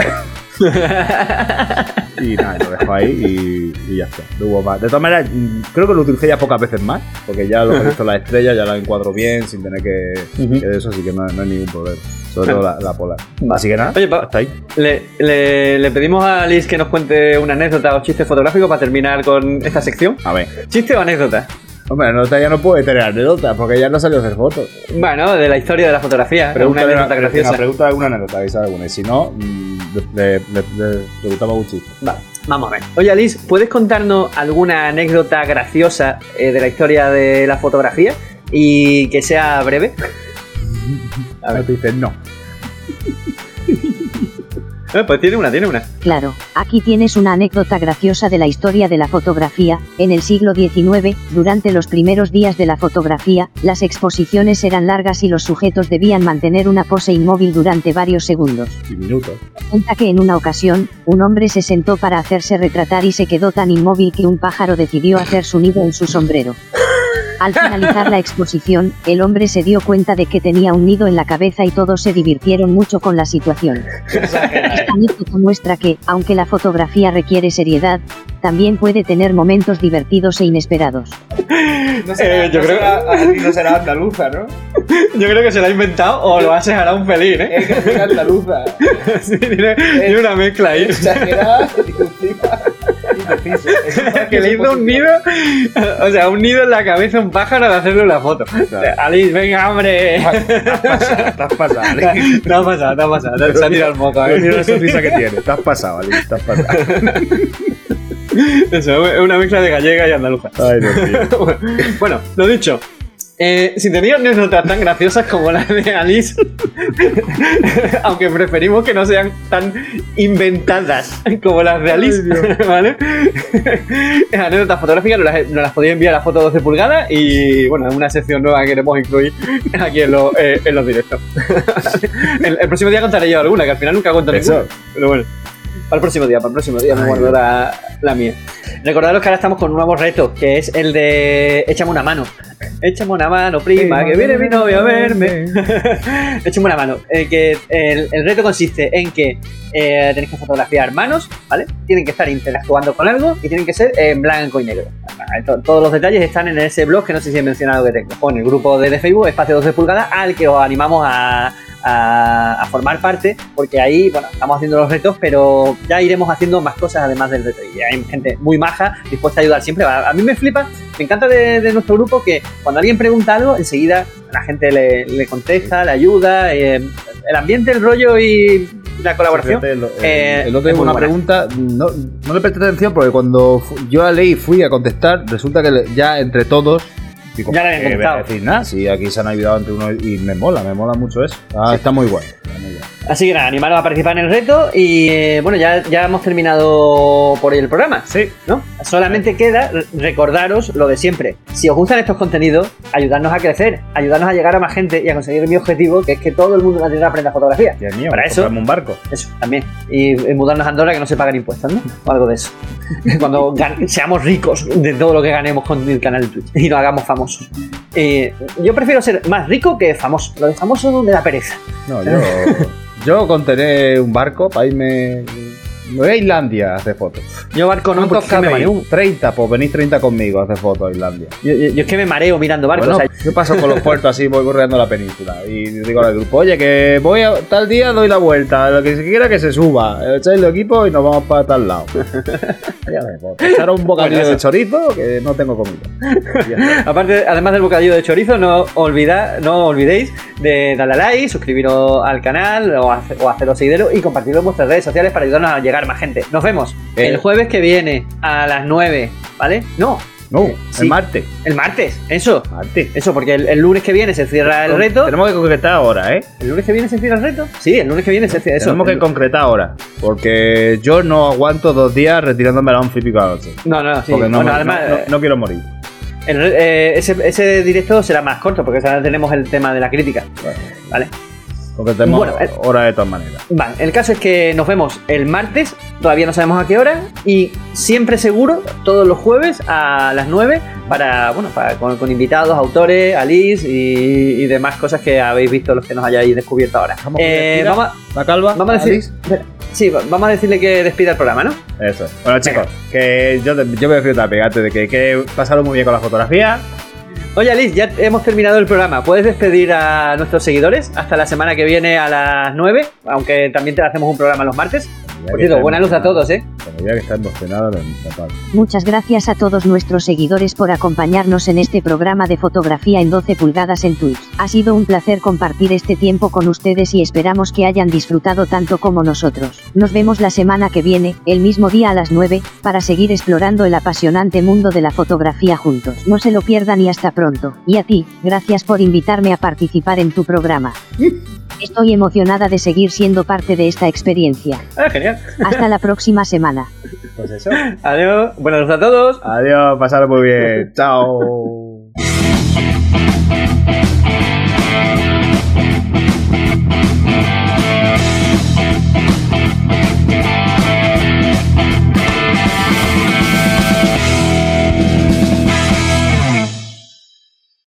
y nada, lo dejo ahí y, ya está. De todas maneras, creo que lo utilicé ya pocas veces más, porque ya lo he visto la estrella, ya la encuadro bien, sin tener que, eso, así que no, hay ningún problema. Sobre todo la, polar. Así que nada, Oye, hasta ahí. Le, le, pedimos a Liz que nos cuente una anécdota o chiste fotográfico para terminar con esta sección. A ver. ¿Chiste o anécdota? Hombre, anécdota ya no puede tener anécdota, porque ya no salió a hacer fotos. Bueno, de la historia de la fotografía. Pregunta una anécdota graciosa. Pregunta alguna anécdota, alguna. Y si no, mm, le, preguntaba un chiste. Vale. Vamos a ver. Oye, Alice, ¿puedes contarnos alguna anécdota graciosa eh, de la historia de la fotografía? Y que sea breve. A ver. Te no. Eh, pues tiene una, tiene una. Claro, aquí tienes una anécdota graciosa de la historia de la fotografía. En el siglo XIX, durante los primeros días de la fotografía, las exposiciones eran largas y los sujetos debían mantener una pose inmóvil durante varios segundos. Y minutos. Cuenta que en una ocasión, un hombre se sentó para hacerse retratar y se quedó tan inmóvil que un pájaro decidió hacer su nido en su sombrero. Al finalizar la exposición, el hombre se dio cuenta de que tenía un nido en la cabeza y todos se divirtieron mucho con la situación. Esta anécdota muestra que, aunque la fotografía requiere seriedad, también puede tener momentos divertidos e inesperados. No será, Eh, yo no creo- será- no será andaluza, ¿no? Yo creo que se lo ha inventado o lo hace a un pelín, ¿eh? Es que es andaluza. Sí, tiene, tiene una mezcla ahí. Exagerada Que le hizo un nido, o sea, un nido en la cabeza a un pájaro de hacerle una foto. Alice, venga, hombre. Te has pasado, te has pasado, Te Ali. ha pasado, te ha pasado. Se ha tirado el moco, mira la sonrisa que tiene. Te has pasado, Ali. Te has pasado. Eso, es una mezcla de gallega y andaluza. Ay, Dios mío. Bueno, lo dicho. Eh, si tenéis anécdotas tan graciosas como las de Alice, aunque preferimos que no sean tan inventadas como las de Alice, ¿vale? anécdotas fotográficas nos las, nos las podéis enviar a foto 12 pulgadas y bueno, es una sección nueva que queremos incluir aquí en, los- eh, en los directos. el, el próximo día contaré yo alguna, que al final nunca cuento Eso. ninguna. Pero bueno. Para el próximo día, para el próximo día me guardo la, la mía. Recordaros que ahora estamos con un nuevo reto, que es el de Échame una mano. Échame una mano, prima, que viene mi novio a verme. Échame una mano. Eh, que el, el reto consiste en que eh, tenéis que fotografiar manos, ¿vale? Tienen que estar interactuando con algo y tienen que ser en blanco y negro. To- Todos los detalles están en ese blog que no sé si he mencionado que tengo. Con el grupo de, de Facebook, Espacio 12 pulgadas, al que os animamos a, a, a formar parte, porque ahí, bueno, estamos haciendo los retos, pero ya iremos haciendo más cosas además del reto. Y hay gente muy maja, dispuesta a ayudar siempre. A, a mí me flipa, me encanta de, de nuestro grupo que cuando alguien pregunta algo, enseguida la gente le, le contesta, le ayuda. eh, el ambiente, el rollo y la colaboración. El, el- Eh, el otro es día una buena. pregunta, no, no le presté atención porque cuando yo a ley fui a contestar, resulta que ya entre todos. Ya le decir nada, sí, aquí se han ayudado entre uno y me mola, me mola mucho eso. Ah, está muy bueno. Así que nada, animaros a participar en el reto y eh, bueno, ya, ya hemos terminado por hoy el programa. Sí. ¿no? Solamente queda re- recordaros lo de siempre. Si os gustan estos contenidos, ayudarnos a crecer, ayudarnos a llegar a más gente y a conseguir mi objetivo, que es que todo el mundo en la Tierra aprenda fotografía. Dios mío, Para pues eso- un barco. Eso, también. Y, y mudarnos a Andorra que no se paguen impuestos, ¿no? O algo de eso. Cuando seamos ricos de todo lo que ganemos con el canal de Twitch y nos hagamos famosos. Eh, yo prefiero ser más rico que famoso. Lo de famoso me da pereza. No, yo, yo con tener un barco para irme. Me voy a Islandia a hacer fotos. Yo barco no, ¿Cuántos porque que me mareo. cabéis? 30, pues venís 30 conmigo a hacer fotos a Islandia. Yo, yo- yo es que me mareo mirando barcos. Bueno, o sea, yo paso con los puertos así, voy borreando la península. Y digo al grupo, oye, que voy a tal día, doy la vuelta. Lo que se quiera que se suba. Echáis los equipos y nos vamos para tal lado. Ya ves, pues, echaros un bocadillo de chorizo que no tengo comida. Aparte, además del bocadillo de chorizo, no, olvida, no olvidéis de darle a like, suscribiros al canal o, hace- o haceros seguidero y compartirlo en vuestras redes sociales para ayudarnos a llegar a más gente. Nos vemos Eh. el jueves que viene a las 9, ¿vale? No, No, el martes. el martes, eso. Martes. Eso, porque el, el lunes que viene se cierra el reto. Tenemos que concretar ahora, ¿eh? ¿El lunes que viene se cierra el reto? Sí, el lunes que viene se cierra eso. Tenemos que concretar ahora. Porque yo no aguanto dos días retirándome a las 11 y pico de la noche. No, no, sí. Porque no, bueno, me- además, no- no- no quiero morir. el eh, ese, ese directo será más corto porque ahora tenemos el tema de la crítica. ¿Vale? Concretemos Bueno, eh. hora de todas maneras. Vale, el caso es que nos vemos el martes, todavía no sabemos a qué hora, y siempre seguro, todos los jueves a las 9, para, bueno, para, con, con invitados, autores, Alice y, y demás cosas que habéis visto los que nos hayáis descubierto ahora. Vamos a Eh, vamos, a, ¿La calva? vamos a decir. Alice? espera, Sí, va- vamos a decirle que despida el programa, ¿no? Eso. es. Bueno, chicos, que yo, yo me refiero a pegarte de que, que pasaron muy bien con la fotografía. Oye, Alice, ya hemos terminado el programa. ¿Puedes despedir a nuestros seguidores hasta la semana que viene a las 9? Aunque también te hacemos un programa los martes. Por cierto, buena luz a todos, ¿eh? Como que está emocionado Muchas gracias a todos nuestros seguidores por acompañarnos en este programa de fotografía en 12 pulgadas en Twitch. Ha sido un placer compartir este tiempo con ustedes y esperamos que hayan disfrutado tanto como nosotros. Nos vemos la semana que viene, el mismo día a las 9, para seguir explorando el apasionante mundo de la fotografía juntos. No se lo pierdan y hasta pronto. Y a ti, gracias por invitarme a participar en tu programa. Estoy emocionada de seguir siendo parte de esta experiencia. Ah, genial. Hasta la próxima semana. Pues eso. Adiós. Buenas noches a todos. Adiós. Pasarlo muy bien. Chao.